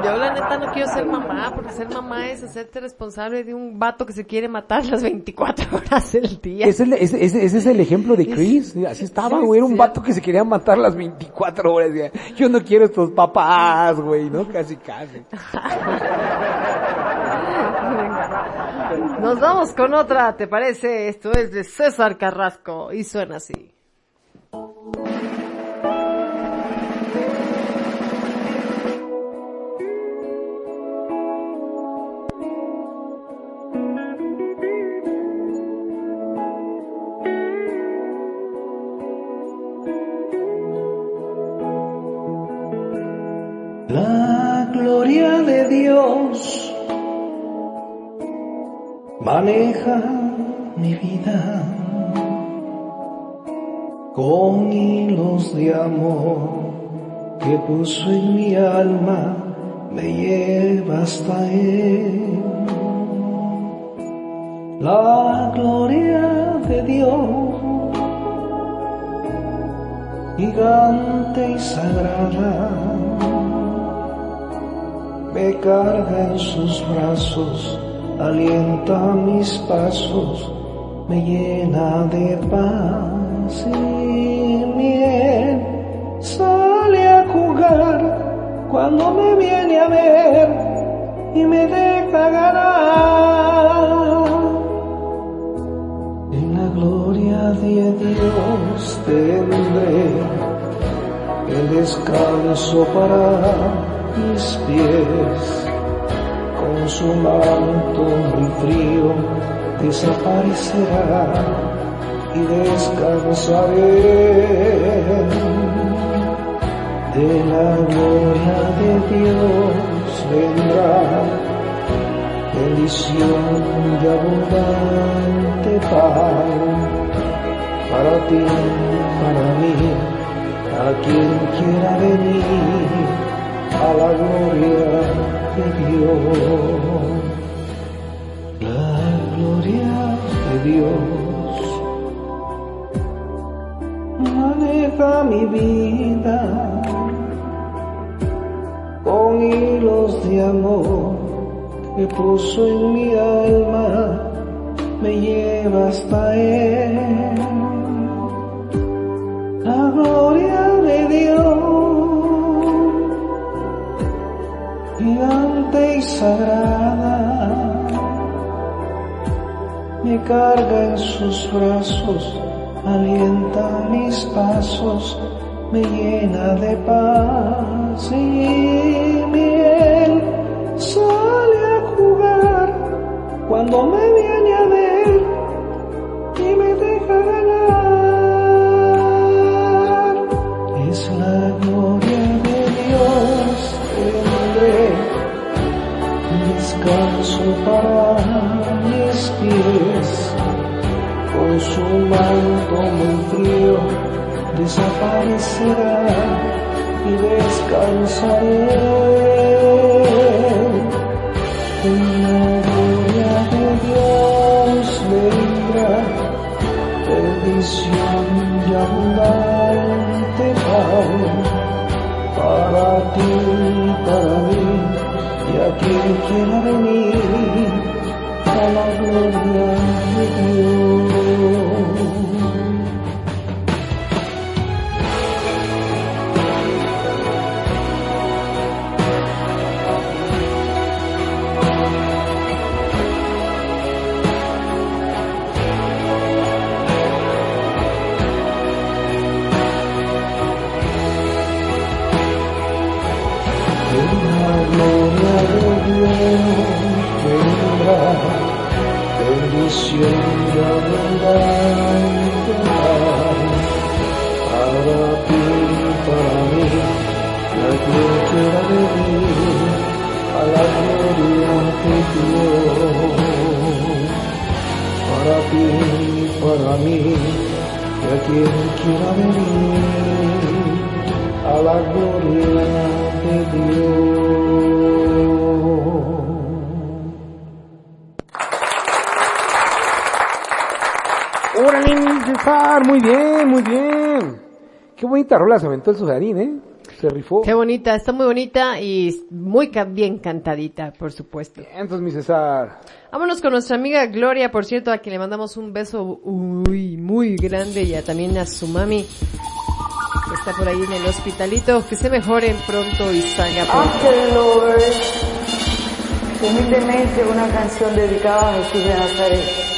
Yo la neta no quiero ser mamá, porque ser mamá es hacerte responsable de un vato que se quiere matar las 24 horas del día. Ese, es el- ese- ese- ese es el ejemplo de Chris. Así estaba, güey. Era un vato que se quería matar las 24 horas. Yo no quiero estos papás, güey, ¿no? Casi, casi. Nos vamos con otra, ¿te parece? Esto es de César Carrasco y suena así. La gloria de Dios maneja mi vida con hilos de amor que puso en mi alma, me lleva hasta Él. La gloria de Dios, gigante y sagrada, me carga en sus brazos, alienta mis pasos, me llena de paz y miel. Sale a jugar cuando me viene a ver y me deja ganar. En la gloria de Dios tendré el descanso para mis pies. Con su manto muy frío desaparecerá y descansaré. De la gloria de Dios vendrá bendición y abundante pan para ti, para mí, a quien quiera venir a la gloria de Dios. La gloria de Dios maneja mi vida con hilos de amor que puso en mi alma, me lleva hasta Él. La gloria de Dios, gigante y sagrada, me carga en sus brazos, alienta mis pasos, me llena de paz y miel. Sale a jugar cuando me viene descanso mis pies. Con su manto frío desaparecerá y descansaré. En la gloria de Dios vendrá bendición y abundante para ti para y a quien quiera venir a la gloria de para mí, y a quien quiera venir a la gloria de Dios. Muy bien, muy bien. Qué bonita rola se aventó el Sudarín, ¿eh? Se rifó. Qué bonita, está muy bonita y muy bien cantadita, por supuesto. Entonces, mi César. Vámonos con nuestra amiga Gloria, por cierto, a quien le mandamos un beso uy, muy grande y a- también a su mami, que está por ahí en el hospitalito. Que se mejoren pronto y salga pronto. After Lovers, humildemente una canción dedicada a Jesús de Nazaret.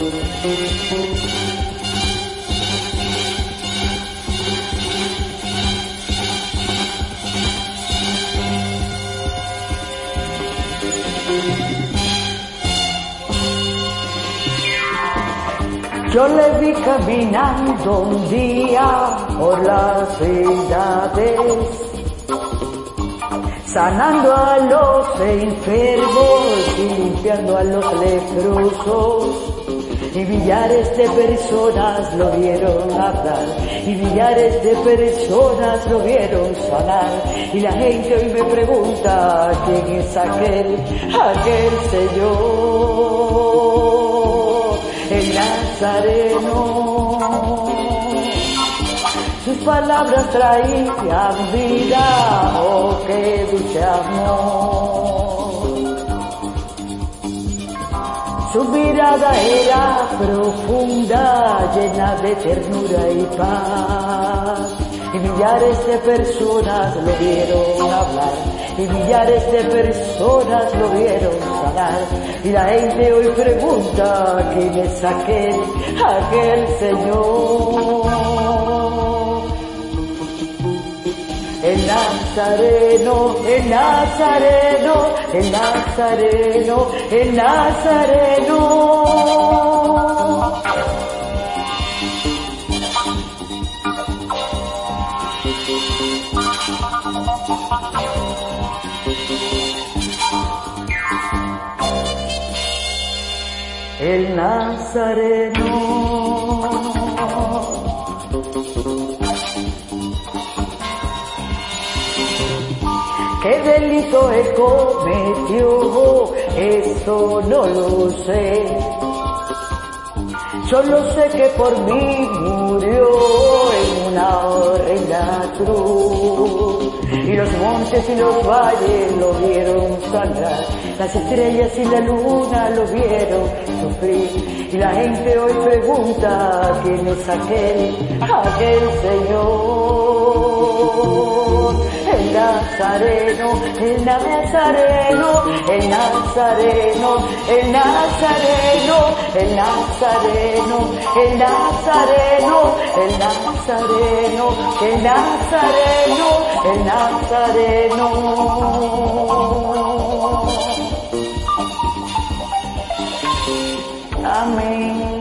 Yo le vi caminando un día por las ciudades, sanando a los enfermos y limpiando a los leprosos. Y millares de personas lo vieron hablar, y millares de personas lo vieron sanar. Y la gente hoy me pregunta, ¿quién es aquel, aquel Señor? El Nazareno. Sus palabras traían vida, oh qué dulce amor. Su mirada era profunda, llena de ternura y paz. Y millares de personas lo vieron hablar, y millares de personas lo vieron sanar. Y la gente hoy pregunta, ¿quién es aquel, aquel Señor? El Nazareno, el Nazareno, el Nazareno, el Nazareno. El Nazareno. Delito él cometió? Eso no lo sé. Solo sé que por mí murió en una horrenda cruz. Y los montes y los valles lo vieron sangrar. Las estrellas y la luna lo vieron sufrir. Y la gente hoy pregunta quién es aquel, aquel Señor. El Nazareno, el Nazareno, el Nazareno, el Nazareno, el Nazareno, el Nazareno, el Nazareno, el Nazareno, el Nazareno. Amén.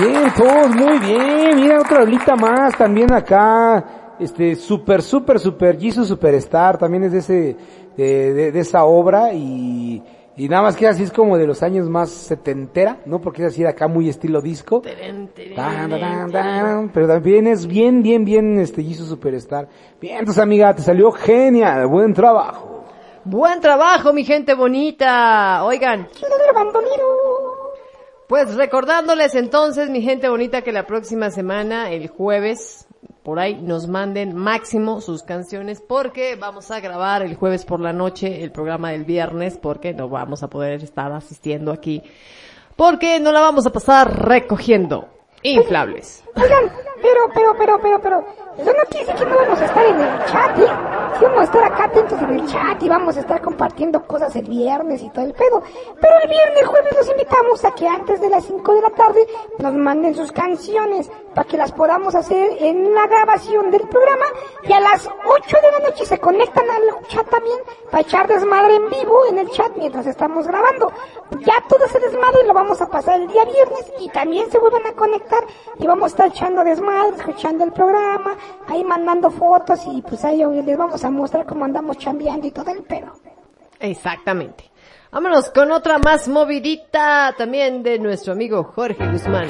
Bien, todos muy bien. Mira otra rolita más también acá. Este, super, super, super, Jesus Superstar, también es de ese, de, de- de esa obra y, y nada más que así es como de los años más setentera, ¿no? Porque es así de acá muy estilo disco. Tan, tan, tan, pero también es bien, bien, bien este Jesus Superstar. Bien, entonces amiga, te salió genial, buen trabajo. Buen trabajo, mi gente bonita. Oigan. Pues recordándoles entonces, mi gente bonita, que la próxima semana, el jueves, por ahí nos manden máximo sus canciones porque vamos a grabar el jueves por la noche el programa del viernes porque no vamos a poder estar asistiendo aquí porque no la vamos a pasar recogiendo inflables. Oigan, pero, pero, pero, pero, pero, eso no quiere decir que no vamos a estar en el chat, ¿eh? Sí vamos a estar acá atentos en el chat y vamos a estar compartiendo cosas el viernes y todo el pedo. Pero el viernes, jueves los invitamos a que antes de las 5 de la tarde nos manden sus canciones para que las podamos hacer en la grabación del programa y a las 8 de la noche se conectan al chat también para echar desmadre en vivo en el chat mientras estamos grabando. Ya todo ese desmadre lo vamos a pasar el día viernes y también se vuelvan a conectar y vamos a estar echando desmadre, escuchando el programa, ahí mandando fotos y pues ahí les vamos a mostrar cómo andamos chambeando y todo el pedo. Exactamente. Vámonos con otra más movidita también de nuestro amigo Jorge Guzmán.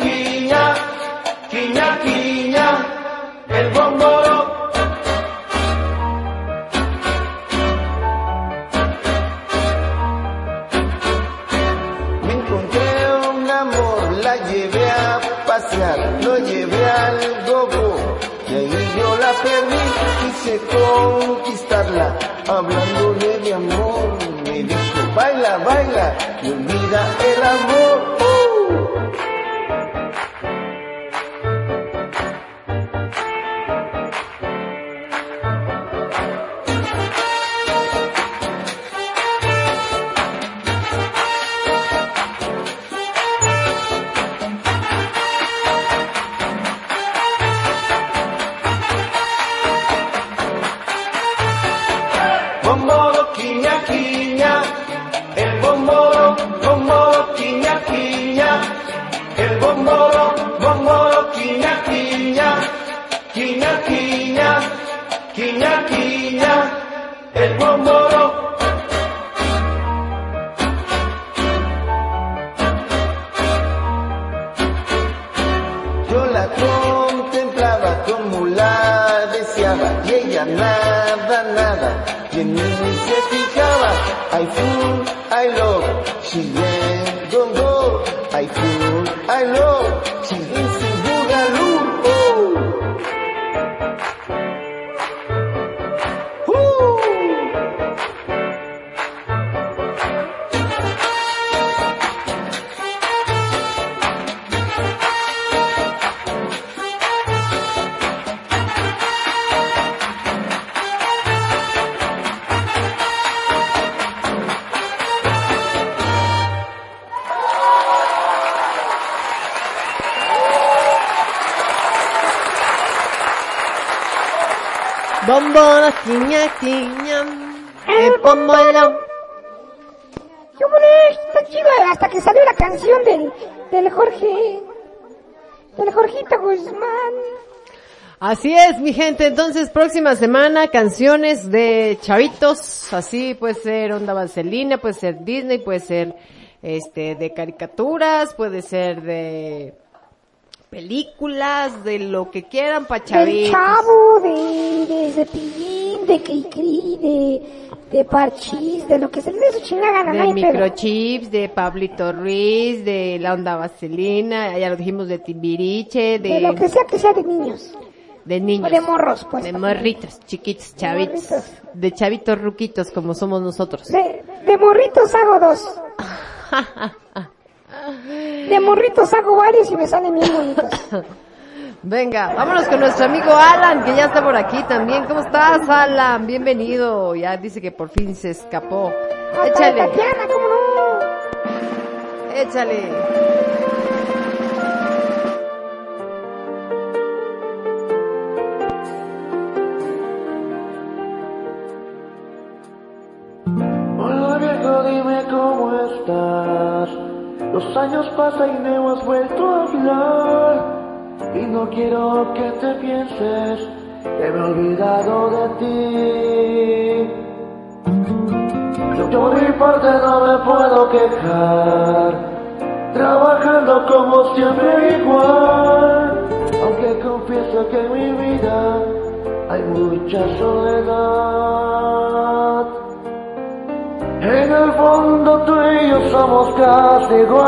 Quiña, quiña, quiña, el bomboro. Me encontré un amor, la llevé a pasear, lo llevé al gogo, y ahí yo la perdí, quise conquistarla, hablándole de amor, me dijo, baila, baila, y olvida el amor. El bomboro. Yo la contemplaba como la deseaba y ella nada, nada de mí se fijaba. I Bombona, quiña, quiña, el bombolo. ¿Qué hubo, Está chido hasta que salió la canción del, del Jorge, del Jorgito Guzmán. Así es, mi gente. Entonces, próxima semana, canciones de chavitos. Así puede ser Onda Vaselina, puede ser Disney, puede ser este de caricaturas, puede ser de películas, de lo que quieran para Del chavitos. chavo, de, de Cepillín, de Cricri, de, de Parchís, de lo que se le dé su chingada gana. De microchips, de Pablito Ruiz, de la onda vaselina, ya lo dijimos de Timbiriche, de, De lo que sea que sea de niños. de niños. O de morros, pues. De morritos, chiquitos, chavitos. De chavitos ruquitos como somos nosotros. De, de morritos hago dos. De morritos hago varios y me salen bien bonitos. Venga, vámonos con nuestro amigo Alan, que ya está por aquí también. ¿Cómo estás, Alan? Bienvenido. Ya dice que por fin se escapó. Échale, Tatiana, ¿cómo no? échale. Hola viejo, dime cómo estás. Los años pasan y no hemos vuelto a hablar. Y no quiero que te pienses que me he olvidado de ti. Yo por mi parte no me puedo quejar. Trabajando como siempre igual. Aunque confieso que en mi vida hay mucha soledad. En el fondo tú y yo somos casi igual.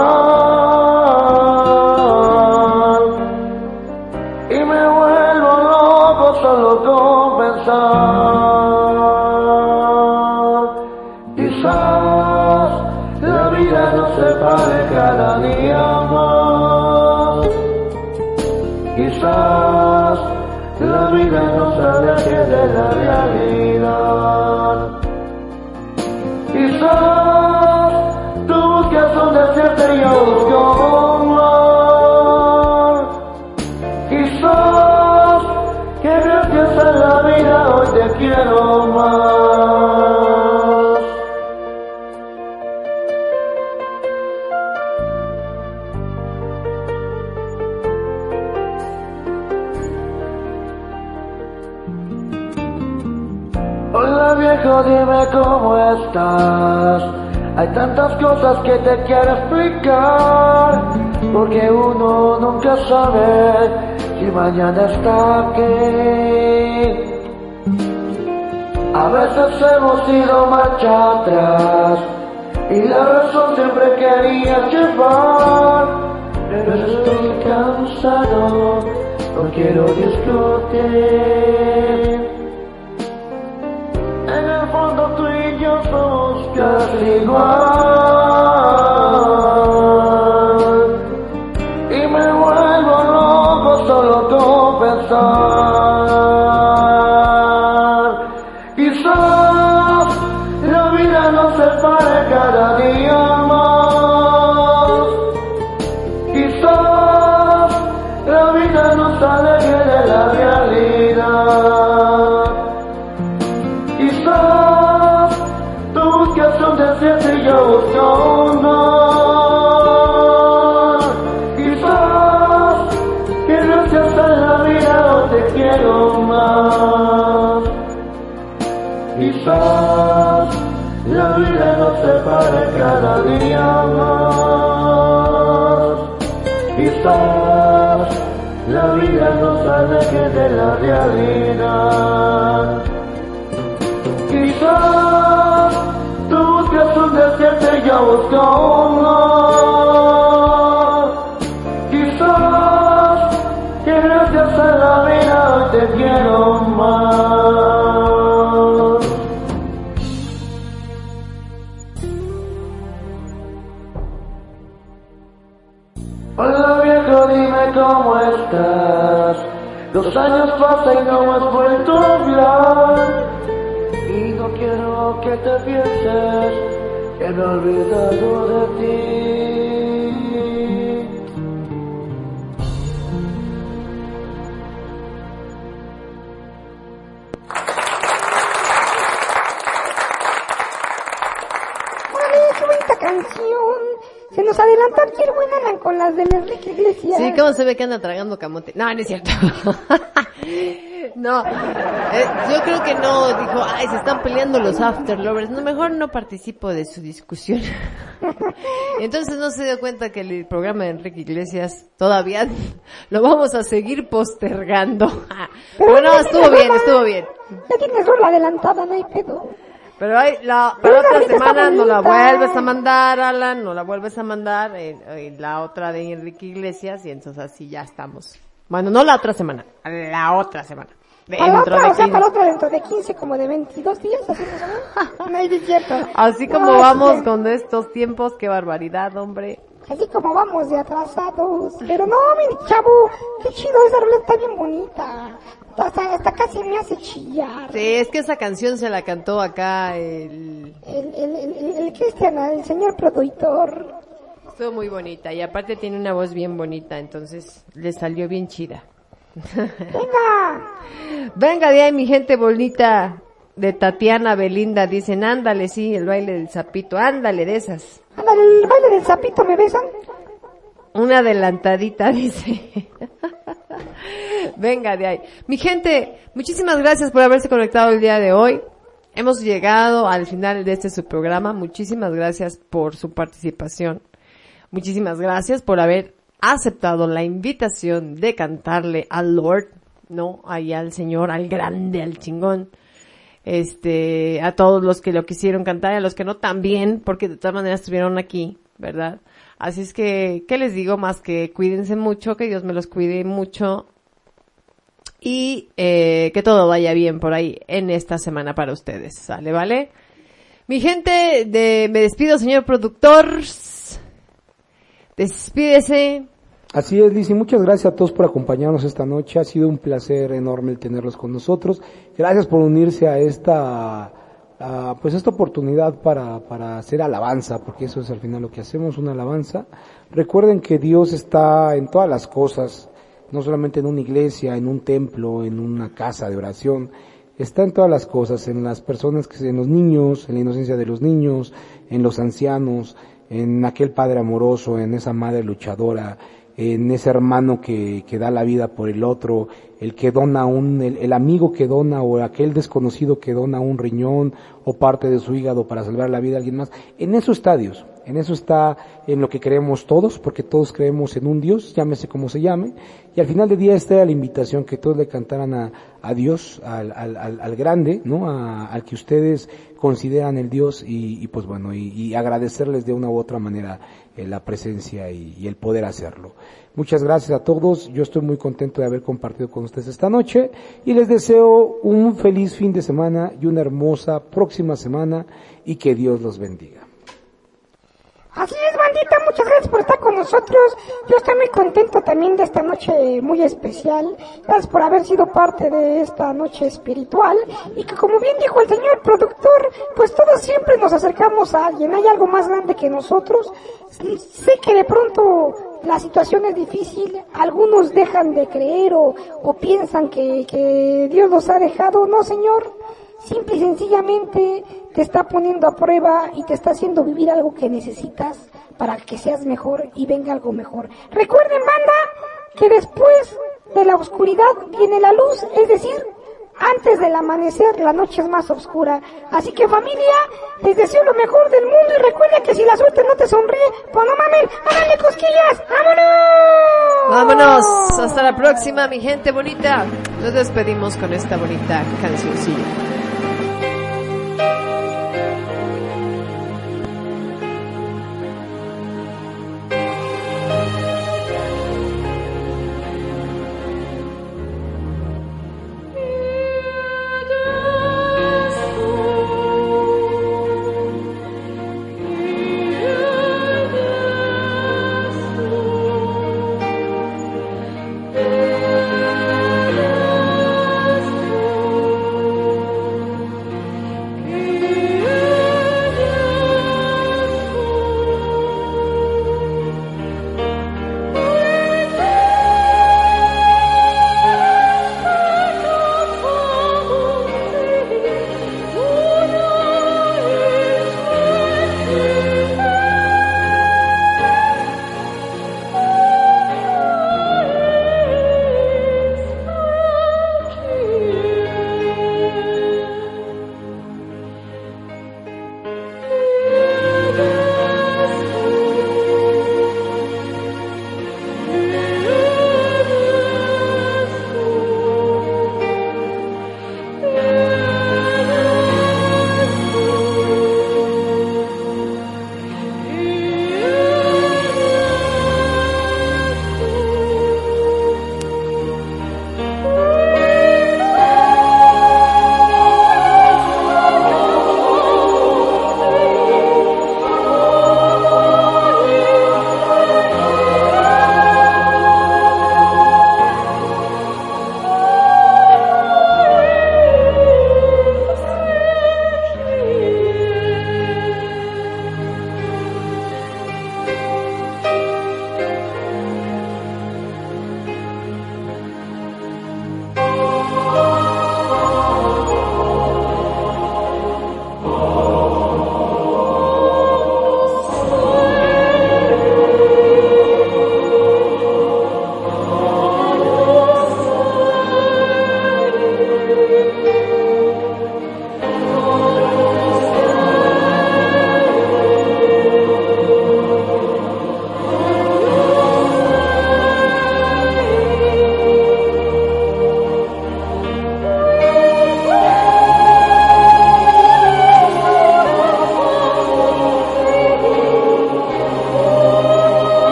Y me vuelvo loco solo con pensar. Quizás la vida nos separe cada día más. Quizás la vida nos aleje de la realidad. Buscas un desierto y yo cómo estás. Hay tantas cosas que te quiero explicar, porque uno nunca sabe si mañana está aquí. A veces hemos ido marcha atrás, y la razón siempre quería llevar, pero estoy cansado, no quiero discutir. Quizás la vida nos separe cada día de la realidad. Quizás tú buscas un desierto y yo busco un Los años pasan y no hemos vuelto a hablar. Y no quiero que te pienses que me he olvidado de ti. Sí, ¿cómo se ve que anda tragando camote? No, no es cierto. No, eh, yo creo que no, dijo, ay, se están peleando los after lovers, no, mejor no participo de su discusión. Entonces no se dio cuenta que el programa de Enrique Iglesias todavía lo vamos a seguir postergando. Pero no, estuvo bien, estuvo bien. Ya tienes adelantada, no hay pedo. Pero hay, la, Pero la otra semana no la vuelves a mandar, Alan, no la vuelves a mandar, eh, eh, la otra de Enrique Iglesias, y entonces así ya estamos. Bueno, no la otra semana, la otra semana. Para otra, de o sea, 15. para otra dentro de 15, como de 22 días, así. No hay cierto. Así como No, vamos sí. con estos tiempos, qué barbaridad, hombre. Así como vamos de atrasados. Pero no, mi chavo, qué chido, esa rola está bien bonita. Hasta, hasta casi me hace chillar. Sí, es que esa canción se la cantó acá el... El, el, el, el, el Cristian, el señor productor. Estuvo muy bonita y aparte tiene una voz bien bonita, entonces le salió bien chida. Venga. Venga de ahí mi gente bonita de Tatiana Belinda, dicen, ándale, sí, el baile del sapito, ándale de esas. Ándale, el baile del sapito, ¿me besan? Una adelantadita, dice. Venga de ahí. Mi gente, muchísimas gracias por haberse conectado el día de hoy. Hemos llegado al final de este su programa. Muchísimas gracias por su participación. Muchísimas gracias por haber aceptado la invitación de cantarle al Lord, no, ahí al Señor, al grande, al chingón. Este, a todos los que lo quisieron cantar y a los que no también, porque de todas maneras estuvieron aquí, ¿verdad? Así es que, ¿qué les digo más que cuídense mucho, que Dios me los cuide mucho y eh, que todo vaya bien por ahí en esta semana para ustedes, ¿sale, vale? Mi gente, de, me despido, señor productor. Despídese. Así es, Liz, y muchas gracias a todos por acompañarnos esta noche. Ha sido un placer enorme tenerlos con nosotros. Gracias por unirse a esta, a, pues esta oportunidad para, para hacer alabanza, porque eso es al final lo que hacemos, una alabanza. Recuerden que Dios está en todas las cosas, no solamente en una iglesia, en un templo, en una casa de oración. Está en todas las cosas, en las personas que, en los niños, en la inocencia de los niños, en los ancianos, en aquel padre amoroso, en esa madre luchadora, en ese hermano que, que da la vida por el otro, el que dona un, el, amigo que dona o aquel desconocido que dona un riñón o parte de su hígado para salvar la vida de alguien más. En eso está Dios, en eso está en lo que creemos todos, porque todos creemos en un Dios, llámese como se llame, y al final del día esta era la invitación que todos le cantaran a, a Dios, al, al, al, grande, ¿no? A- al que ustedes consideran el Dios y, y pues bueno, y, agradecerles de una u otra manera la presencia y, el poder hacerlo. Muchas gracias a todos, yo estoy muy contento de haber compartido con ustedes esta noche y les deseo un feliz fin de semana y una hermosa próxima semana y que Dios los bendiga. Muchas gracias por estar con nosotros. Yo estoy muy contento también de esta noche muy especial. Gracias por haber sido parte de esta noche espiritual. Y que como bien dijo el señor productor, pues todos siempre nos acercamos a alguien. Hay algo más grande que nosotros. Sé que de pronto la situación es difícil. Algunos dejan de creer o, o piensan que, que Dios los ha dejado. No, señor. Simple y sencillamente te está poniendo a prueba y te está haciendo vivir algo que necesitas para que seas mejor y venga algo mejor. Recuerden, banda, que después de la oscuridad viene la luz, es decir, antes del amanecer la noche es más oscura. Así que familia, les deseo lo mejor del mundo y recuerden que si la suerte no te sonríe, pues no mames, háganle cosquillas, vámonos. Vámonos, hasta la próxima, mi gente bonita. Nos despedimos con esta bonita cancioncilla.